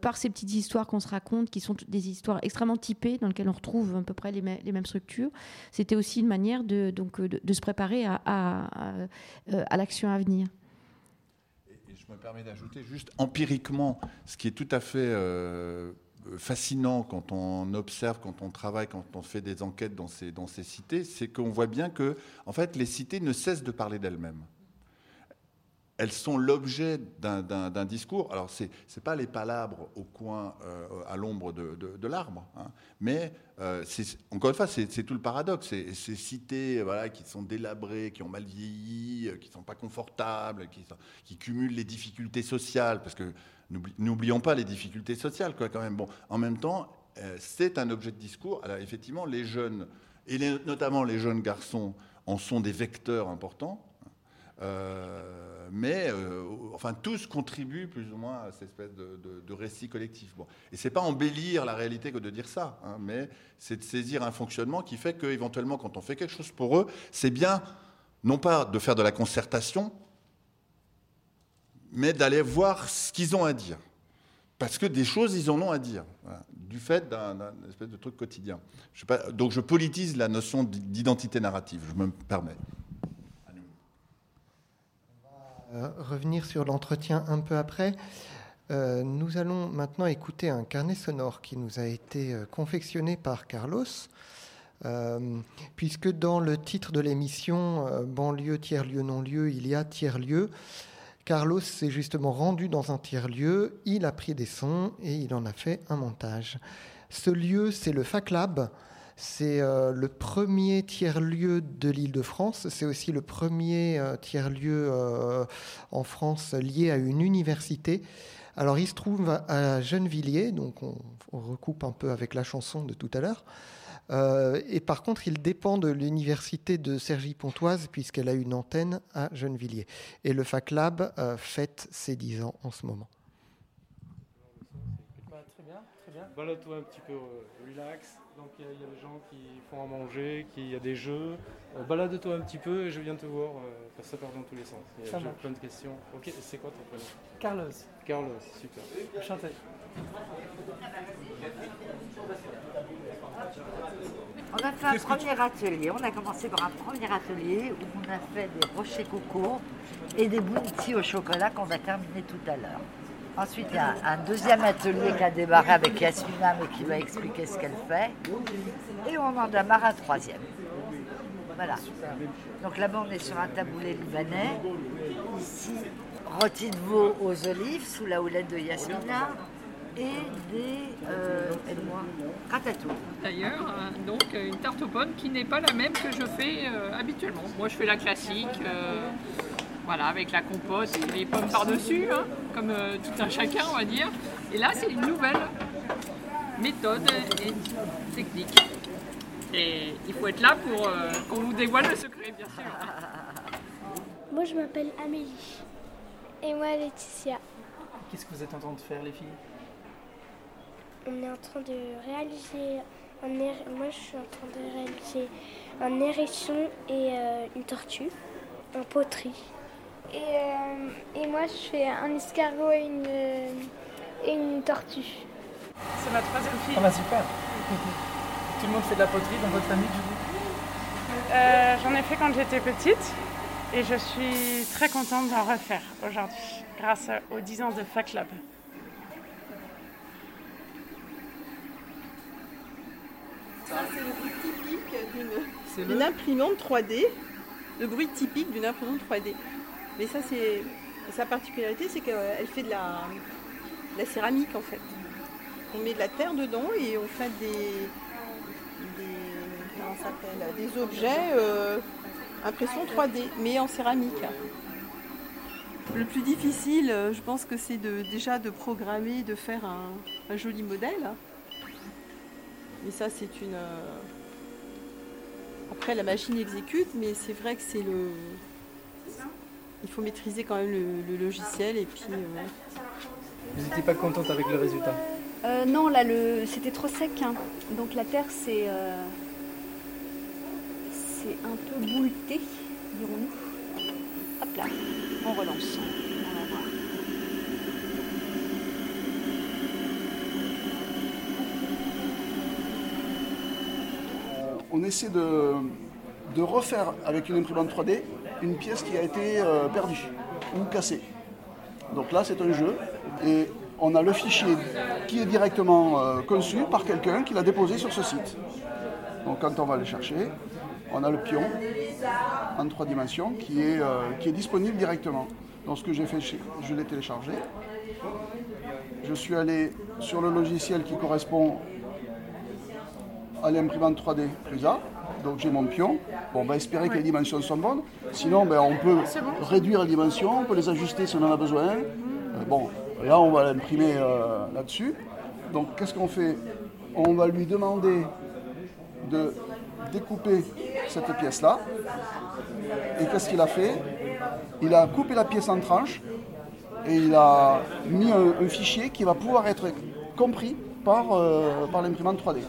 par ces petites histoires qu'on se raconte, qui sont des histoires extrêmement typées, dans lesquelles on retrouve à peu près les, mêmes structures. C'était aussi une manière de, donc, de, se préparer à, l'action à venir. Et, je me permets d'ajouter juste empiriquement, ce qui est tout à fait euh, fascinant quand on observe, quand on travaille, quand on fait des enquêtes dans ces, dans cités, c'est qu'on voit bien que en fait, les cités ne cessent de parler d'elles-mêmes elles sont l'objet d'un discours. Alors, ce n'est pas les palabres au coin, euh, à l'ombre de, l'arbre, hein. mais euh, encore une fois, c'est tout le paradoxe. Ces cités qui sont délabrées, qui ont mal vieilli, euh, qui ne sont pas confortables, qui, qui, cumulent les difficultés sociales, parce que n'oublions pas les difficultés sociales, quoi, quand même. Bon, en même temps, c'est un objet de discours. Alors, effectivement, les jeunes, et notamment les jeunes garçons, en sont des vecteurs importants. Euh, mais euh, enfin tous contribuent plus ou moins à cette espèce de, récit collectif. Bon. Et c'est pas embellir la réalité que de dire ça, hein, mais c'est de saisir un fonctionnement qui fait qu'éventuellement, quand on fait quelque chose pour eux, c'est bien non pas de faire de la concertation, mais d'aller voir ce qu'ils ont à dire. Parce que des choses, ils en ont à dire, du fait d'un espèce de truc quotidien. Donc je politise la notion d'identité narrative, je me permets. Euh, revenir sur l'entretien un peu après. Euh, nous allons maintenant écouter un carnet sonore qui nous a été euh, confectionné par Carlos, puisque dans le titre de l'émission Banlieue, tiers-lieu, non-lieu, il y a tiers-lieu. Carlos s'est justement rendu dans un tiers-lieu, il a pris des sons et il en a fait un montage. Ce lieu, c'est le FacLab. C'est euh, le premier tiers-lieu de l'île de France. C'est aussi le premier euh, tiers-lieu euh, en France lié à une université. Alors, il se trouve à Gennevilliers, donc on, recoupe un peu avec la chanson de tout à l'heure. Et par contre, il dépend de l'université de Cergy-Pontoise, puisqu'elle a une antenne à Gennevilliers. Et le FacLab fête ses 10 ans en ce moment. très bien, très bien. Balade-toi un petit peu, relax. Donc il y, a des gens qui font à manger, qui, il y a des jeux. Euh, balade-toi un petit peu et je viens te voir, euh, parce que ça part dans tous les sens. J'ai plein de questions. Ok, c'est quoi ton prénom? Carlos. Carlos, super. Enchanté. On a fait un premier atelier. On a commencé par un premier atelier où on a fait des rochers coco et des bounty au chocolat qu'on va terminer tout à l'heure. Ensuite, il y a un deuxième atelier qui a démarré avec Yasmina, mais qui va expliquer ce qu'elle fait. Et on en démarre un troisième. Voilà. Donc là-bas, on est sur un taboulet libanais. Ici, rôti de veau aux olives sous la houlette de Yasmina et des euh, D'ailleurs, euh, donc une tarte aux pommes qui n'est pas la même que je fais euh, habituellement. Moi, je fais la classique. Euh, voilà, avec la compote et les pommes par-dessus, hein, comme euh, tout un chacun, on va dire. Et là, c'est une nouvelle méthode et technique. Et il faut être là pour euh, qu'on vous dévoile le secret, bien sûr. Moi, je m'appelle Amélie. Et moi, Laetitia. Qu'est-ce que vous êtes en train de faire, les filles? On est en train de réaliser un Moi, je suis en train de réaliser un hérisson et euh, une tortue en poterie. Euh, et, moi, je fais un escargot et une, et une tortue. C'est ma troisième fille. Ah bah super. Tout le monde fait de la poterie dans votre famille, du coup euh, J'en ai fait quand j'étais petite et je suis très contente d'en refaire aujourd'hui grâce aux 10 ans de Fac Lab. Ça, c'est le bruit d'une imprimante 3D. Le bruit typique d'une imprimante 3D. Mais ça, c'est sa particularité, c'est qu'elle fait de la, céramique en fait. On met de la terre dedans et on fait des, des, des objets euh, impression 3D, mais en céramique. Le plus difficile, je pense que c'est de, déjà de programmer, de faire un, joli modèle. Et ça, c'est une. Après, la machine exécute, mais c'est vrai que c'est le. Il faut maîtriser quand même le, logiciel et puis. Vous n'étiez pas contente avec le résultat? Euh, Non, là, le... c'était trop sec. Hein. Donc la terre, c'est euh, c'est un peu bouleté, dirons-nous. Hop là, on relance. On va voir. On essaie de, refaire avec une imprimante 3D une pièce qui a été euh, perdue ou cassée. Donc là, c'est un jeu et on a le fichier qui est directement euh, conçu par quelqu'un qui l'a déposé sur ce site. Donc quand on va le chercher, on a le pion en trois dimensions qui est, euh, disponible directement. Donc ce que j'ai fait, je l'ai téléchargé. Je suis allé sur le logiciel qui correspond à l'imprimante 3D Prusa. Donc j'ai mon pion. on va espérer que les dimensions sont bonnes. Sinon, ben, on peut réduire les dimensions, on peut les ajuster si on en a besoin. Euh, bon, là, on va l'imprimer euh, là-dessus. Donc, qu'est-ce qu'on fait? On va lui demander de découper cette pièce-là. Et qu'est-ce qu'il a fait? Il a coupé la pièce en tranches et il a mis un, fichier qui va pouvoir être compris par, euh, par l'imprimante 3D.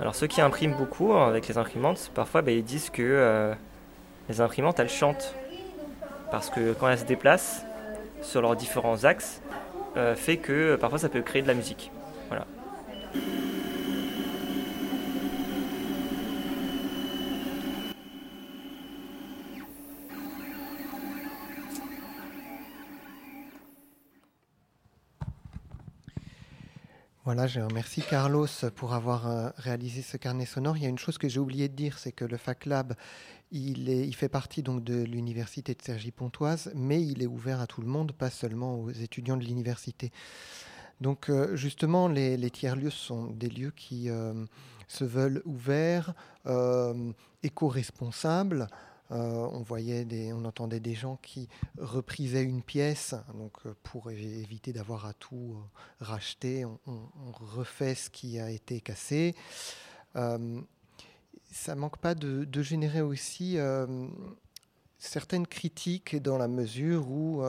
Alors ceux qui impriment beaucoup avec les imprimantes, parfois bah, ils disent que euh, les imprimantes elles chantent. Parce que quand elles se déplacent sur leurs différents axes, euh, fait que parfois ça peut créer de la musique. Voilà. Voilà, je remercie Carlos pour avoir euh, réalisé ce carnet sonore. Il y a une chose que j'ai oublié de dire, c'est que le FacLab, il, il fait partie donc de l'université de Cergy-Pontoise, mais il est ouvert à tout le monde, pas seulement aux étudiants de l'université. Donc euh, justement, les, tiers-lieux sont des lieux qui euh, se veulent ouverts, éco-responsables, euh, on voyait on entendait des gens qui reprisaient une pièce, donc euh, pour éviter d'avoir à tout euh, racheter, on, refait ce qui a été cassé. ça manque pas de, générer aussi certaines critiques dans la mesure où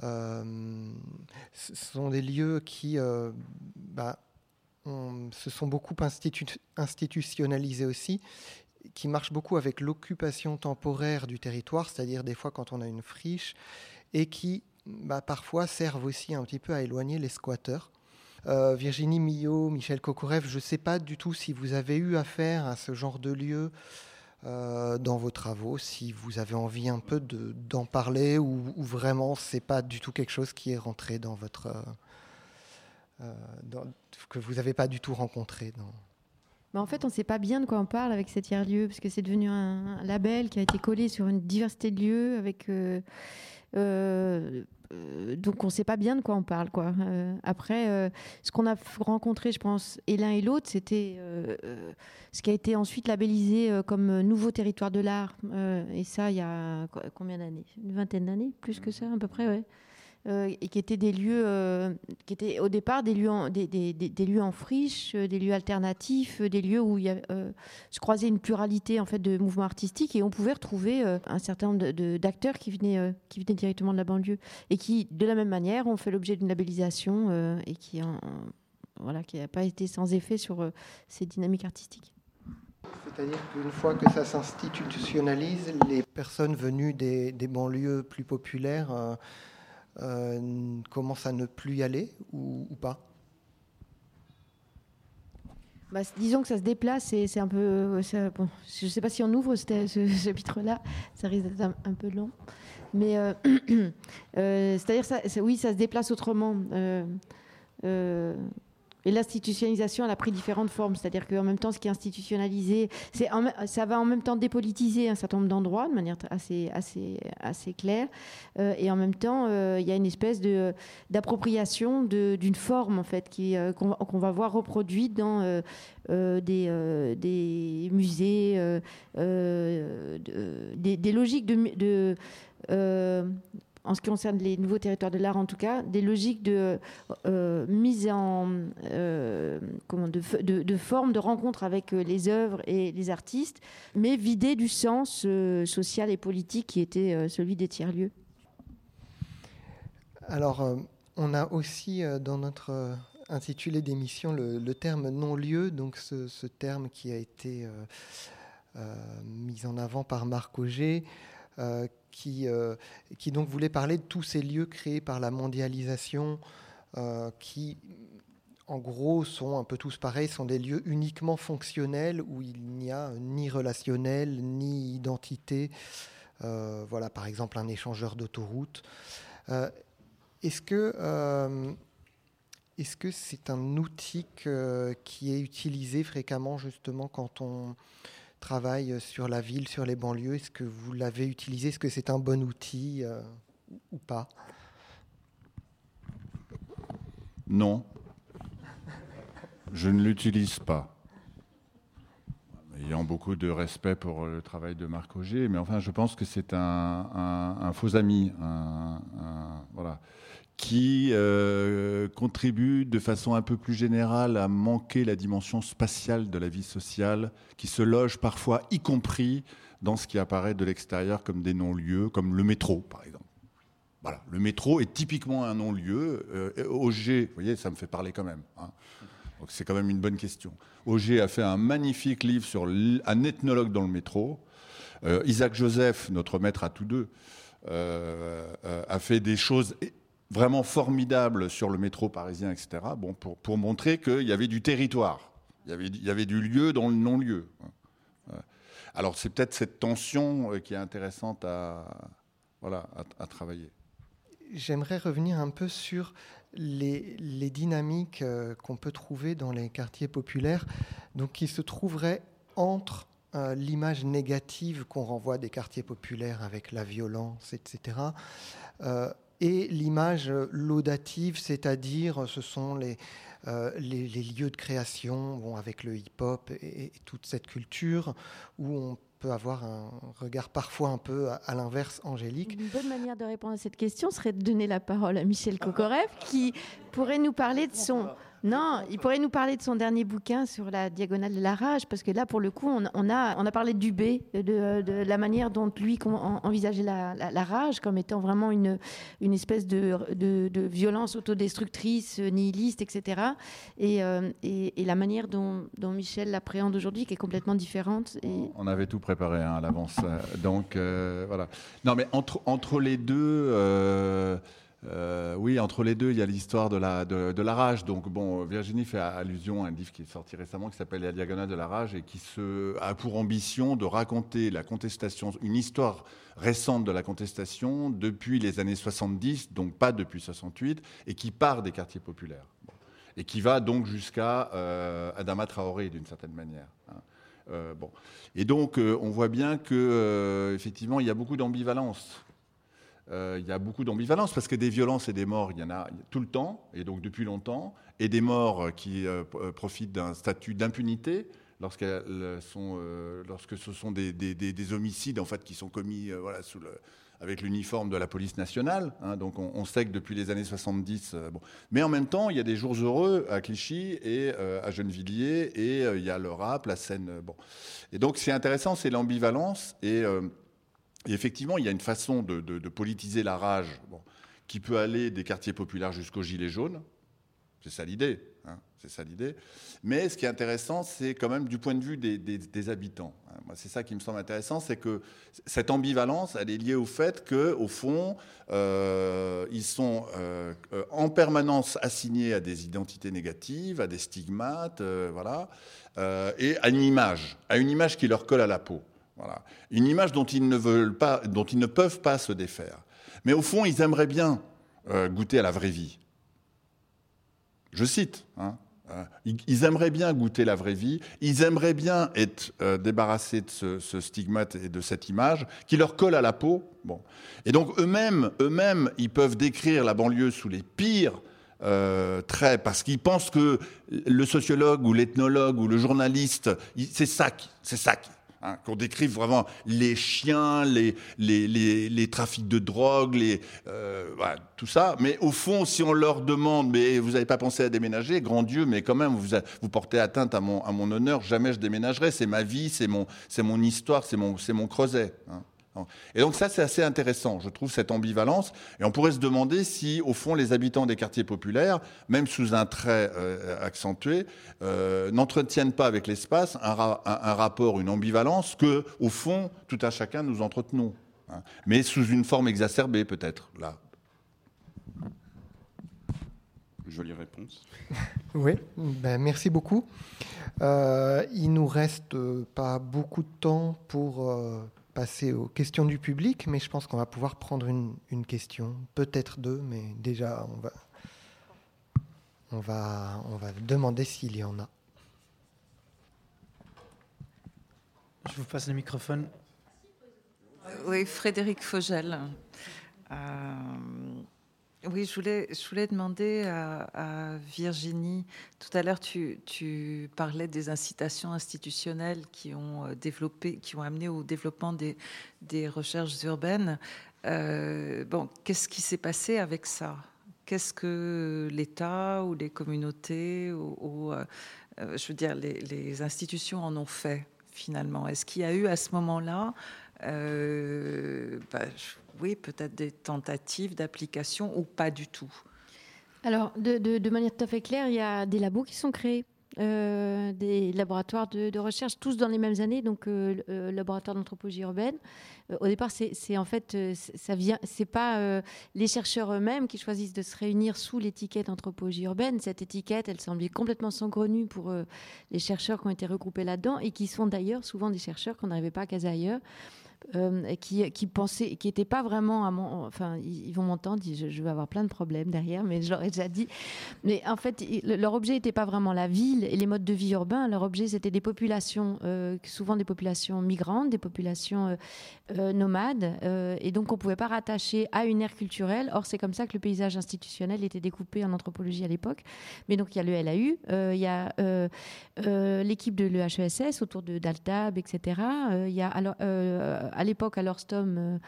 ce sont des lieux qui bah, se sont beaucoup institutionnalisés aussi qui marche beaucoup avec l'occupation temporaire du territoire, c'est-à-dire des fois quand on a une friche, et qui bah, parfois servent aussi un petit peu à éloigner les squatteurs. Euh, Virginie Millot, Michel Kokorev, je ne sais pas du tout si vous avez eu affaire à ce genre de lieu euh, dans vos travaux, si vous avez envie un peu d'en parler ou, vraiment c'est pas du tout quelque chose qui est rentré dans votre... Euh, que vous n'avez pas du tout rencontré dans. En fait, on ne sait pas bien de quoi on parle avec ces tiers-lieux, parce que c'est devenu un, label qui a été collé sur une diversité de lieux, avec, euh, euh, euh, donc on ne sait pas bien de quoi on parle. Quoi. après, ce qu'on a rencontré, je pense, et l'un et l'autre, c'était ce qui a été ensuite labellisé comme nouveau territoire de l'art. et ça, il y a combien d'années? Une vingtaine d'années, plus que ça, à peu près, ouais. Euh, et qui étaient des lieux, euh, qui étaient au départ des lieux en, des, lieux en friche, euh, des lieux alternatifs, des lieux où il y a, se croisait une pluralité en fait de mouvements artistiques et on pouvait retrouver un certain nombre d'acteurs qui venaient, qui venaient directement de la banlieue et qui, de la même manière, ont fait l'objet d'une labellisation et qui voilà, qui n'a pas été sans effet sur ces dynamiques artistiques. C'est-à-dire qu'une fois que ça s'institutionnalise, les personnes venues des, banlieues plus populaires commence à ne plus y aller ou, pas? Bah, disons que ça se déplace et c'est un peu. je ne sais pas si on ouvre ce, chapitre-là, ça risque d'être un, peu long. Mais euh, euh, c'est-à-dire, ça, oui, ça se déplace autrement. Et l'institutionnalisation, elle a pris différentes formes. C'est-à-dire qu'en même temps, ce qui est institutionnalisé, ça va en même temps dépolitiser un certain nombre d'endroits de manière assez, claire. Euh, et en même temps, euh, il y a une espèce d'appropriation d'une forme, en fait, qu'on va voir reproduite dans des, musées, des, logiques de en ce qui concerne les nouveaux territoires de l'art en tout cas, des logiques de euh, mise en euh, comment, de, de, de, forme de rencontre avec euh, les œuvres et les artistes, mais vidées du sens social et politique qui était celui des tiers-lieux. Alors, on a aussi dans notre intitulé d'émission le, terme non-lieu, donc ce, ce, terme qui a été mis en avant par Marc Auger. Qui, euh, qui donc voulait parler de tous ces lieux créés par la mondialisation, euh, qui en gros sont un peu tous pareils, sont des lieux uniquement fonctionnels où il n'y a ni relationnel ni identité. Euh, voilà, par exemple, un échangeur d'autoroute. est-ce que est-ce que c'est un outil qui est utilisé fréquemment justement quand on travaille sur la ville, sur les banlieues? Est-ce que vous l'avez utilisé? Est-ce que c'est un bon outil euh, ou pas? Non. Je ne l'utilise pas. Ayant beaucoup de respect pour le travail de Marc Auger, mais enfin, je pense que c'est un, faux ami. voilà qui euh, contribue de façon un peu plus générale à manquer la dimension spatiale de la vie sociale, qui se loge parfois, y compris dans ce qui apparaît de l'extérieur comme des non-lieux, comme le métro, par exemple. Voilà, le métro est typiquement un non-lieu. Euh, Auger, vous voyez, ça me fait parler quand même. Hein. Donc c'est quand même une bonne question. Auger a fait un magnifique livre sur un ethnologue dans le métro. Euh, Isaac Joseph, notre maître à tous deux, a fait des choses vraiment formidable sur le métro parisien, etc. Bon, pour, pour montrer qu'il y avait du territoire, il y avait, du lieu dans le non-lieu. Alors c'est peut-être cette tension euh, qui est intéressante à, voilà, à, travailler. J'aimerais revenir un peu sur les, les dynamiques euh, qu'on peut trouver dans les quartiers populaires, donc qui se trouveraient entre euh, l'image négative qu'on renvoie des quartiers populaires avec la violence, etc et l'image laudative, c'est-à-dire ce sont les, euh, les, lieux de création bon, avec le hip-hop et, toute cette culture où on peut avoir un regard parfois un peu à, l'inverse angélique. Une bonne manière de répondre à cette question serait de donner la parole à Michel Kokorev qui pourrait nous parler de son... Non, il pourrait nous parler de son dernier bouquin sur la diagonale de la rage, parce que là, pour le coup, on, a, parlé du B, de, la manière dont lui envisageait la, rage comme étant vraiment une, espèce de, de violence autodestructrice, nihiliste, etc. Euh, et, la manière dont, Michel l'appréhende aujourd'hui, qui est complètement différente. On avait tout préparé hein, à l'avance. Donc, euh, voilà. Non, mais entre, les deux... Euh, euh, oui, entre les deux, il y a l'histoire de la, rage. Donc, bon, Virginie fait allusion à un livre qui est sorti récemment qui s'appelle La diagonale de la rage et qui se, a pour ambition de raconter la contestation, une histoire récente de la contestation depuis les années 70, donc pas depuis 68, et qui part des quartiers populaires. Et qui va donc jusqu'à euh, Adama Traoré, d'une certaine manière. Hein. Euh, bon. Et donc, on voit bien que, effectivement, il y a beaucoup d'ambivalence il y a beaucoup d'ambivalence parce que des violences et des morts, il y en a tout le temps, et donc depuis longtemps, et des morts qui euh, euh, profitent d'un statut d'impunité lorsque ce sont des, des, homicides en fait qui sont commis avec l'uniforme de la police nationale. Hein. donc on, sait que depuis les années 70. bon. Mais en même temps, il y a des jours heureux à Clichy et à Gennevilliers, et il y a le rap, la scène. Et donc c'est intéressant, c'est l'ambivalence. Et et effectivement, il y a une façon de, politiser la rage qui peut aller des quartiers populaires jusqu'aux gilets jaunes. C'est ça l'idée. Hein, c'est ça l'idée. Mais ce qui est intéressant, c'est quand même du point de vue des, habitants. Hein. C'est ça qui me semble intéressant, c'est que cette ambivalence, elle est liée au fait que, au fond, euh, ils sont euh, en permanence assignés à des identités négatives, à des stigmates, euh, voilà, et à une image, à une image qui leur colle à la peau. Une image dont ils ne veulent pas, dont ils ne peuvent pas se défaire. Mais au fond, ils aimeraient bien euh, goûter à la vraie vie. Je cite. Hein, Hein. Ils aimeraient bien goûter la vraie vie, ils aimeraient bien être euh, débarrassés de ce, stigmate et de cette image qui leur colle à la peau. Bon. Et donc eux-mêmes, eux-mêmes, ils peuvent décrire la banlieue sous les pires euh, traits parce qu'ils pensent que le sociologue ou l'ethnologue ou le journaliste, c'est ça, c'est ça Hein, qu'on décrive vraiment les chiens, les, trafics de drogue, euh, tout ça. Mais au fond, si on leur demande, mais vous n'avez pas pensé à déménager, grand Dieu, mais quand même, vous, portez atteinte à mon, honneur, jamais je déménagerai, c'est ma vie, c'est mon, histoire, c'est mon, mon creuset. Hein. Et donc ça, c'est assez intéressant, je trouve, cette ambivalence. Et on pourrait se demander si, au fond, les habitants des quartiers populaires, même sous un trait euh, accentué, euh, n'entretiennent pas avec l'espace un, rapport, une ambivalence que, au fond, tout à chacun nous entretenons. Hein. Mais sous une forme exacerbée, peut-être, là. Jolie réponse. oui, ben merci beaucoup. Euh, il nous reste pas beaucoup de temps pour passer aux questions du public, mais je pense qu'on va pouvoir prendre une, une question, peut-être deux, mais déjà on va, on va, on va demander s'il y en a. Je vous passe le microphone. Oui, Frédéric Fogel. Euh, oui, je voulais, je voulais demander à, Virginie, tout à l'heure tu, parlais des incitations institutionnelles qui ont euh, développé, qui ont amené au développement des, recherches urbaines. Euh, bon, qu'est-ce qui s'est passé avec ça? Qu'est-ce que l'État ou les communautés ou, euh, je veux dire, les, institutions en ont fait finalement? Est-ce qu'il y a eu à ce moment-là bah, oui, peut-être des tentatives d'application ou pas du tout Alors, de, manière tout à fait claire, il y a des labos qui sont créés. Euh, des laboratoires de, recherche, tous dans les mêmes années, donc euh, euh laboratoire d'anthropologie urbaine. Euh, au départ, c'est en fait, ça vient, c'est pas les chercheurs eux-mêmes qui choisissent de se réunir sous l'étiquette anthropologie urbaine. Cette étiquette, elle semblait complètement saugrenue pour les chercheurs qui ont été regroupés là-dedans et qui sont d'ailleurs souvent des chercheurs qu'on n'arrivait pas à caser ailleurs. Euh, qui, pensaient, qui n'étaient pas vraiment à mon. Enfin, ils, vont m'entendre, je, vais avoir plein de problèmes derrière, mais je leur ai déjà dit. Mais en fait, leur objet n'était pas vraiment la ville et les modes de vie urbains. Leur objet, c'était des populations, euh, souvent des populations migrantes, des populations euh, nomades. et donc, on ne pouvait pas rattacher à une ère culturelle. Or, c'est comme ça que le paysage institutionnel était découpé en anthropologie à l'époque. Mais donc, il y a le LAU, il y a l'équipe de l'EHESS autour de d'Altab, etc. Il y a alors à l'époque, à l'Orstom, euh,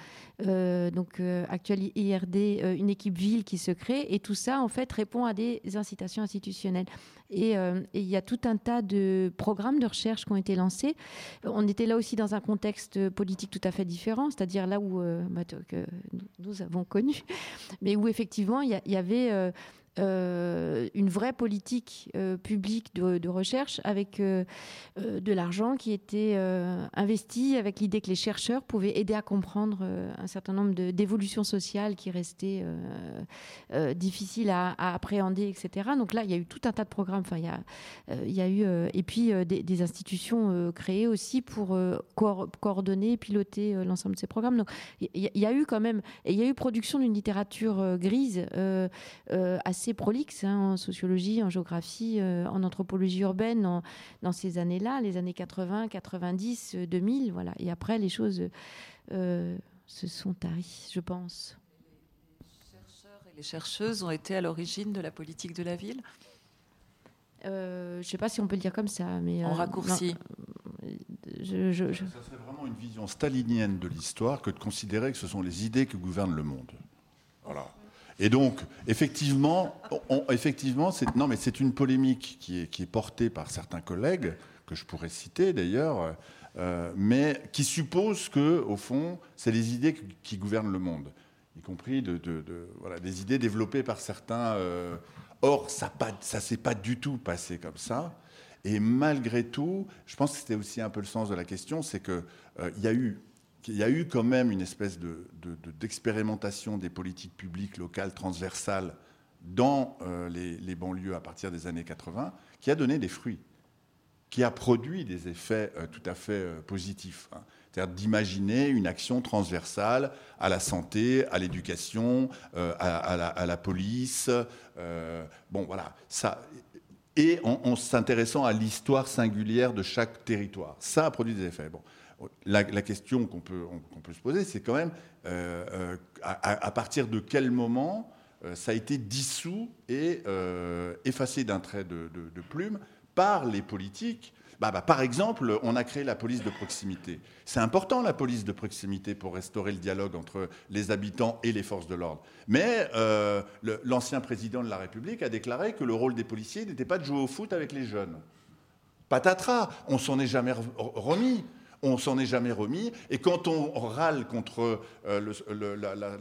euh, donc euh, actuel IRD, une équipe ville qui se crée, et tout ça, en fait, répond à des incitations institutionnelles. Et il y a tout un tas de programmes de recherche qui ont été lancés. On était là aussi dans un contexte politique tout à fait différent, c'est-à-dire là où bah, nous avons connu, mais où effectivement il y, avait euh, une vraie politique euh, publique de, recherche avec euh, de l'argent qui était investi avec l'idée que les chercheurs pouvaient aider à comprendre un certain nombre d'évolutions sociales qui restaient difficiles à, appréhender, etc. Donc là, il y a eu tout un tas de programmes. Enfin, il y a, il y a eu et puis des, institutions créées aussi pour coordonner, piloter l'ensemble de ces programmes. Donc il y, a eu quand même, il y a eu production d'une littérature grise assez assez prolixe hein, en sociologie, en géographie, euh, en anthropologie urbaine dans ces années-là, les années 80, 90, 2000. Voilà. Et après, les choses euh, se sont taries, je pense. Les chercheurs et les chercheuses ont été à l'origine de la politique de la ville? Euh, je ne sais pas si on peut le dire comme ça, mais en raccourci. Je, Ça serait vraiment une vision stalinienne de l'histoire que de considérer que ce sont les idées qui gouvernent le monde. Voilà. Et donc, effectivement, c'est, non, mais c'est une polémique qui est, portée par certains collègues, que je pourrais citer d'ailleurs, euh, mais qui suppose que, au fond, c'est les idées qui, gouvernent le monde, y compris des idées développées par certains. Euh, or, ça ne s'est pas du tout passé comme ça. Et malgré tout, je pense que c'était aussi un peu le sens de la question, c'est qu'il euh, y a eu il y a eu quand même une espèce d'expérimentation de, des politiques publiques locales transversales dans euh, les, banlieues à partir des années 80, qui a donné des fruits, qui a produit des effets euh, tout à fait euh, positifs. Hein. C'est-à-dire d'imaginer une action transversale à la santé, à l'éducation, à, la, police. bon, voilà. Ça, et en, s'intéressant à l'histoire singulière de chaque territoire. Ça a produit des effets. Bon. La, question qu'on peut, se poser, c'est quand même à, partir de quel moment ça a été dissous et effacé d'un trait de, plume par les politiques bah, bah, par exemple, on a créé la police de proximité. C'est important la police de proximité pour restaurer le dialogue entre les habitants et les forces de l'ordre. Mais euh, l'ancien président de la République a déclaré que le rôle des policiers n'était pas de jouer au foot avec les jeunes. Patatras, on s'en est jamais remis. On s'en est jamais remis. Et quand on râle contre euh,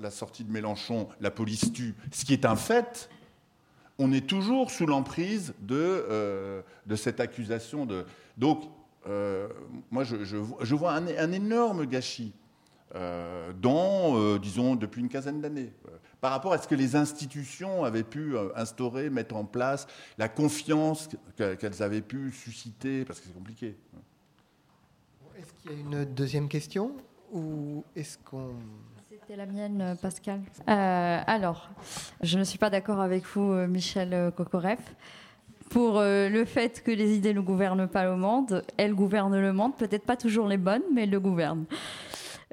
la, sortie de Mélenchon, la police tue, ce qui est un fait, on est toujours sous l'emprise de, euh, cette accusation de, donc, euh, moi, je, vois un, énorme gâchis dans, disons, depuis une quinzaine d'années, par rapport à ce que les institutions avaient pu instaurer, mettre en place, la confiance qu'elles avaient pu susciter, parce que c'est compliqué. Qu'il y a une deuxième question ou est-ce qu'on c'était la mienne, Pascal. alors, je ne suis pas d'accord avec vous, Michel Kokoreff pour euh, le fait que les idées ne gouvernent pas le monde. Elles gouvernent le monde, peut-être pas toujours les bonnes, mais elles le gouvernent.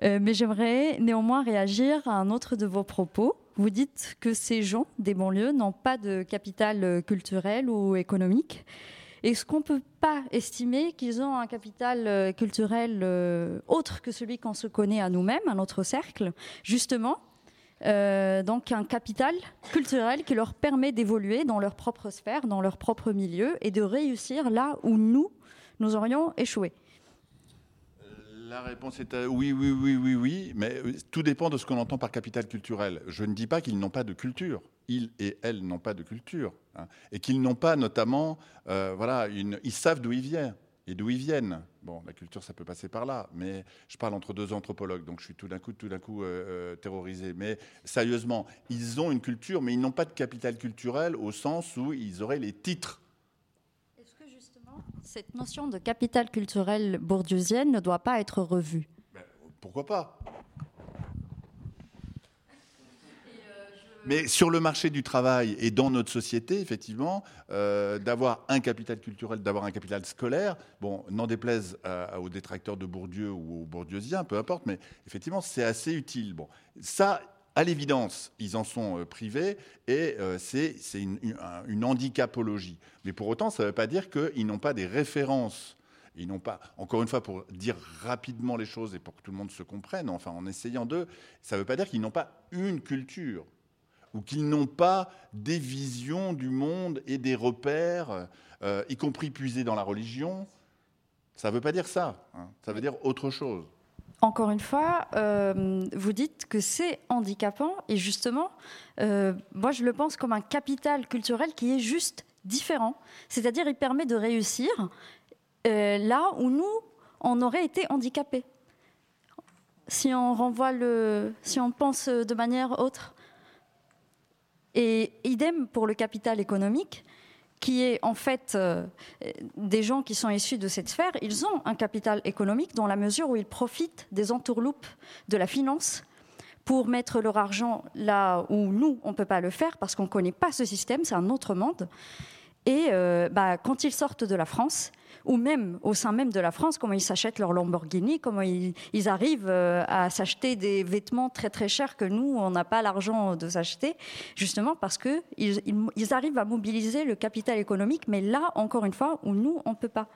Euh, mais j'aimerais néanmoins réagir à un autre de vos propos. Vous dites que ces gens des banlieues n'ont pas de capital culturel ou économique. Est-ce qu'on ne peut pas estimer qu'ils ont un capital euh, culturel autre que celui qu'on se connaît à nous-mêmes, à notre cercle, justement euh, donc un capital culturel qui leur permet d'évoluer dans leur propre sphère, dans leur propre milieu et de réussir là où nous, nous aurions échoué. La réponse est euh, oui, oui, oui, oui, oui, mais euh, tout dépend de ce qu'on entend par capital culturel. Je ne dis pas qu'ils n'ont pas de culture. Ils et elles n'ont pas de culture. Hein, et qu'ils n'ont pas notamment, voilà, une, ils savent d'où ils viennent et d'où ils viennent. Bon, la culture, ça peut passer par là, mais je parle entre deux anthropologues, donc je suis tout d'un coup, tout d'un coup euh, euh, terrorisé. Mais sérieusement, ils ont une culture, mais ils n'ont pas de capital culturel au sens où ils auraient les titres. Est-ce que justement, cette notion de capital culturel bourdieusienne ne doit pas être revue? Ben, Pourquoi pas? Mais sur le marché du travail et dans notre société, effectivement, euh, d'avoir un capital culturel, d'avoir un capital scolaire, bon, n'en déplaise aux détracteurs de Bourdieu ou aux bourdieusiens, peu importe, mais effectivement, c'est assez utile. Bon, ça, à l'évidence, ils en sont euh, privés et euh, c'est une, handicapologie. Mais pour autant, ça ne veut pas dire qu'ils n'ont pas des références. Ils n'ont pas, encore une fois, pour dire rapidement les choses et pour que tout le monde se comprenne, enfin en essayant d'eux, ça ne veut pas dire qu'ils n'ont pas une culture ou qu'ils n'ont pas des visions du monde et des repères, euh, y compris puisés dans la religion. Ça ne veut pas dire ça, hein. ça veut dire autre chose. Encore une fois, euh, vous dites que c'est handicapant et justement, euh, moi je le pense comme un capital culturel qui est juste différent. C'est-à-dire, il permet de réussir là où nous, on aurait été handicapés. Si on pense de manière autre. Et idem pour le capital économique, qui est en fait euh, des gens qui sont issus de cette sphère, ils ont un capital économique dans la mesure où ils profitent des entourloupes de la finance pour mettre leur argent là où nous, on ne peut pas le faire parce qu'on ne connaît pas ce système, c'est un autre monde. Et euh, bah, quand ils sortent de la France, ou même au sein même de la France, comment ils s'achètent leur Lamborghini, comment ils, arrivent euh, à s'acheter des vêtements très très chers que nous, on n'a pas l'argent de s'acheter, justement parce qu'ils ils, arrivent à mobiliser le capital économique, mais là, encore une fois, où nous, on ne peut pas.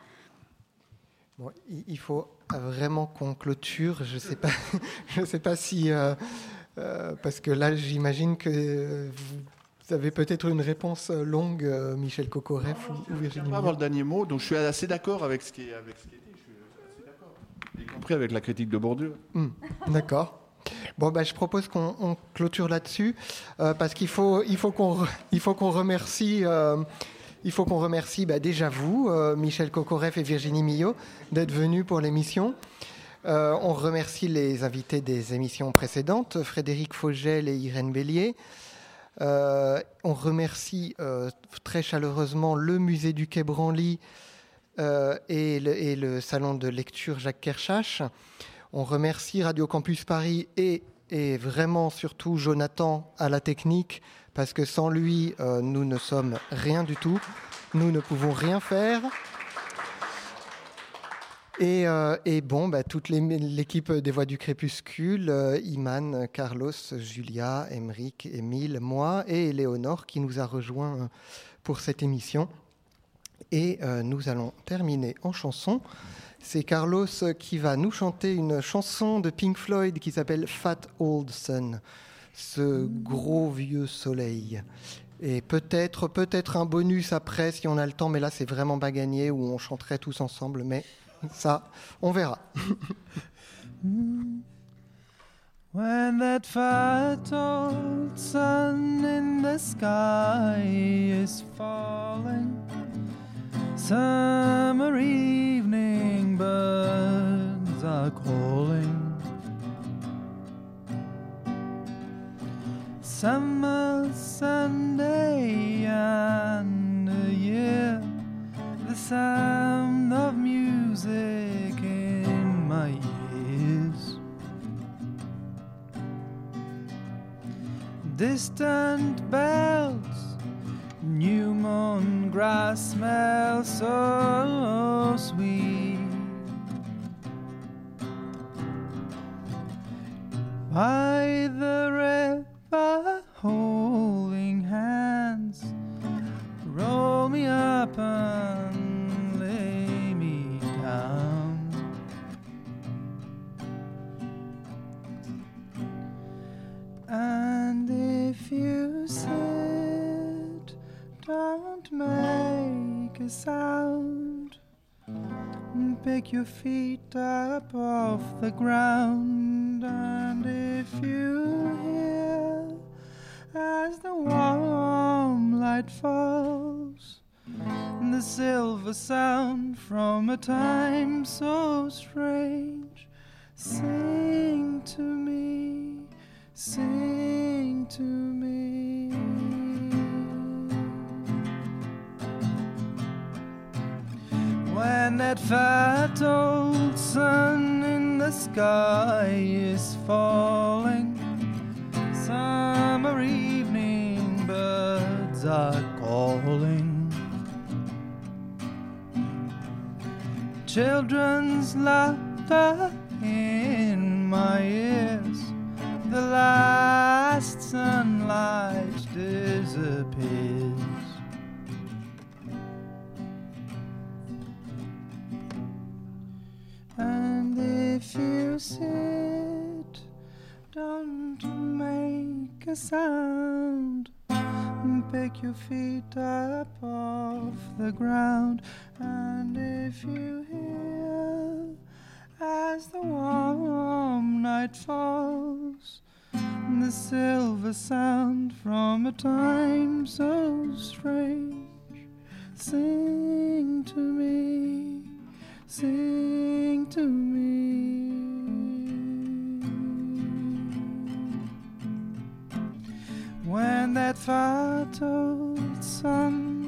il faut vraiment qu'on clôture. Je ne sais, pas, je sais pas si... Euh, parce que là, j'imagine que vous vous avez peut-être une réponse euh, longue, euh, Michel Cocoref ou, Virginie. Je vais pas avoir le dernier mot, donc je suis assez d'accord avec ce qui est, avec ce qui est dit, je suis assez d'accord, y compris avec la critique de Bourdieu. Hmm, d'accord. Bon, bah, je propose qu'on clôture là-dessus, euh, parce qu'il faut, il faut qu'on il faut qu'on remercie. il faut qu'on remercie bah, déjà vous, Michel Cocoref et Virginie Millot, d'être venus pour l'émission. on remercie les invités des émissions précédentes, Frédéric Fogel et Irène Bélier. Euh, on remercie euh, très chaleureusement le musée du Quai Branly euh, et, le, salon de lecture Jacques Kershach. On remercie Radio Campus Paris et vraiment surtout Jonathan à la technique, parce que sans lui, nous ne sommes rien du tout. Nous ne pouvons rien faire. Et, euh, bon, bah, toute l'équipe des Voix du Crépuscule, euh, Iman, Carlos, Julia, Emeric, Émile, moi et Léonore qui nous a rejoints pour cette émission. Et nous allons terminer en chanson. C'est Carlos qui va nous chanter une chanson de Pink Floyd qui s'appelle Fat Old Sun, ce gros vieux soleil. Et peut-être, peut-être un bonus après si on a le temps, mais là c'est vraiment pas gagné où on chanterait tous ensemble, mais ça, on verra. When that fat old sun in the sky is falling. Summer evening birds are calling. Summer Sunday and Distant bells New moon grass smells so sweet. The ground, and if you hear as the warm light falls, the silver sound from a time so strange, sing to me, sing to me. when that fat old sun the sky is falling. Summer evening birds are calling. Children's laughter in my ears. The last sunlight disappears. If you sit, don't make a sound. Pick your feet up off the ground. And if you hear as the warm night falls, the silver sound from a time so strange, sing to me sing to me. When that far old sun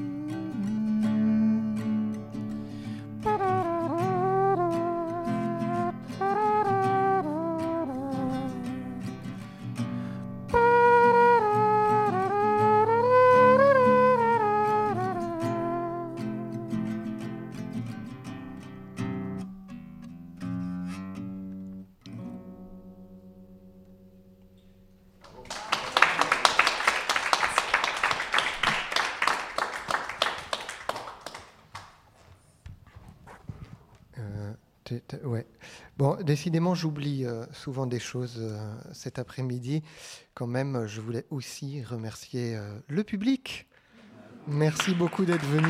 Bon, décidément, j'oublie euh, souvent des choses euh, cet après-midi. Quand même, je voulais aussi remercier euh, le public. Merci beaucoup d'être venu.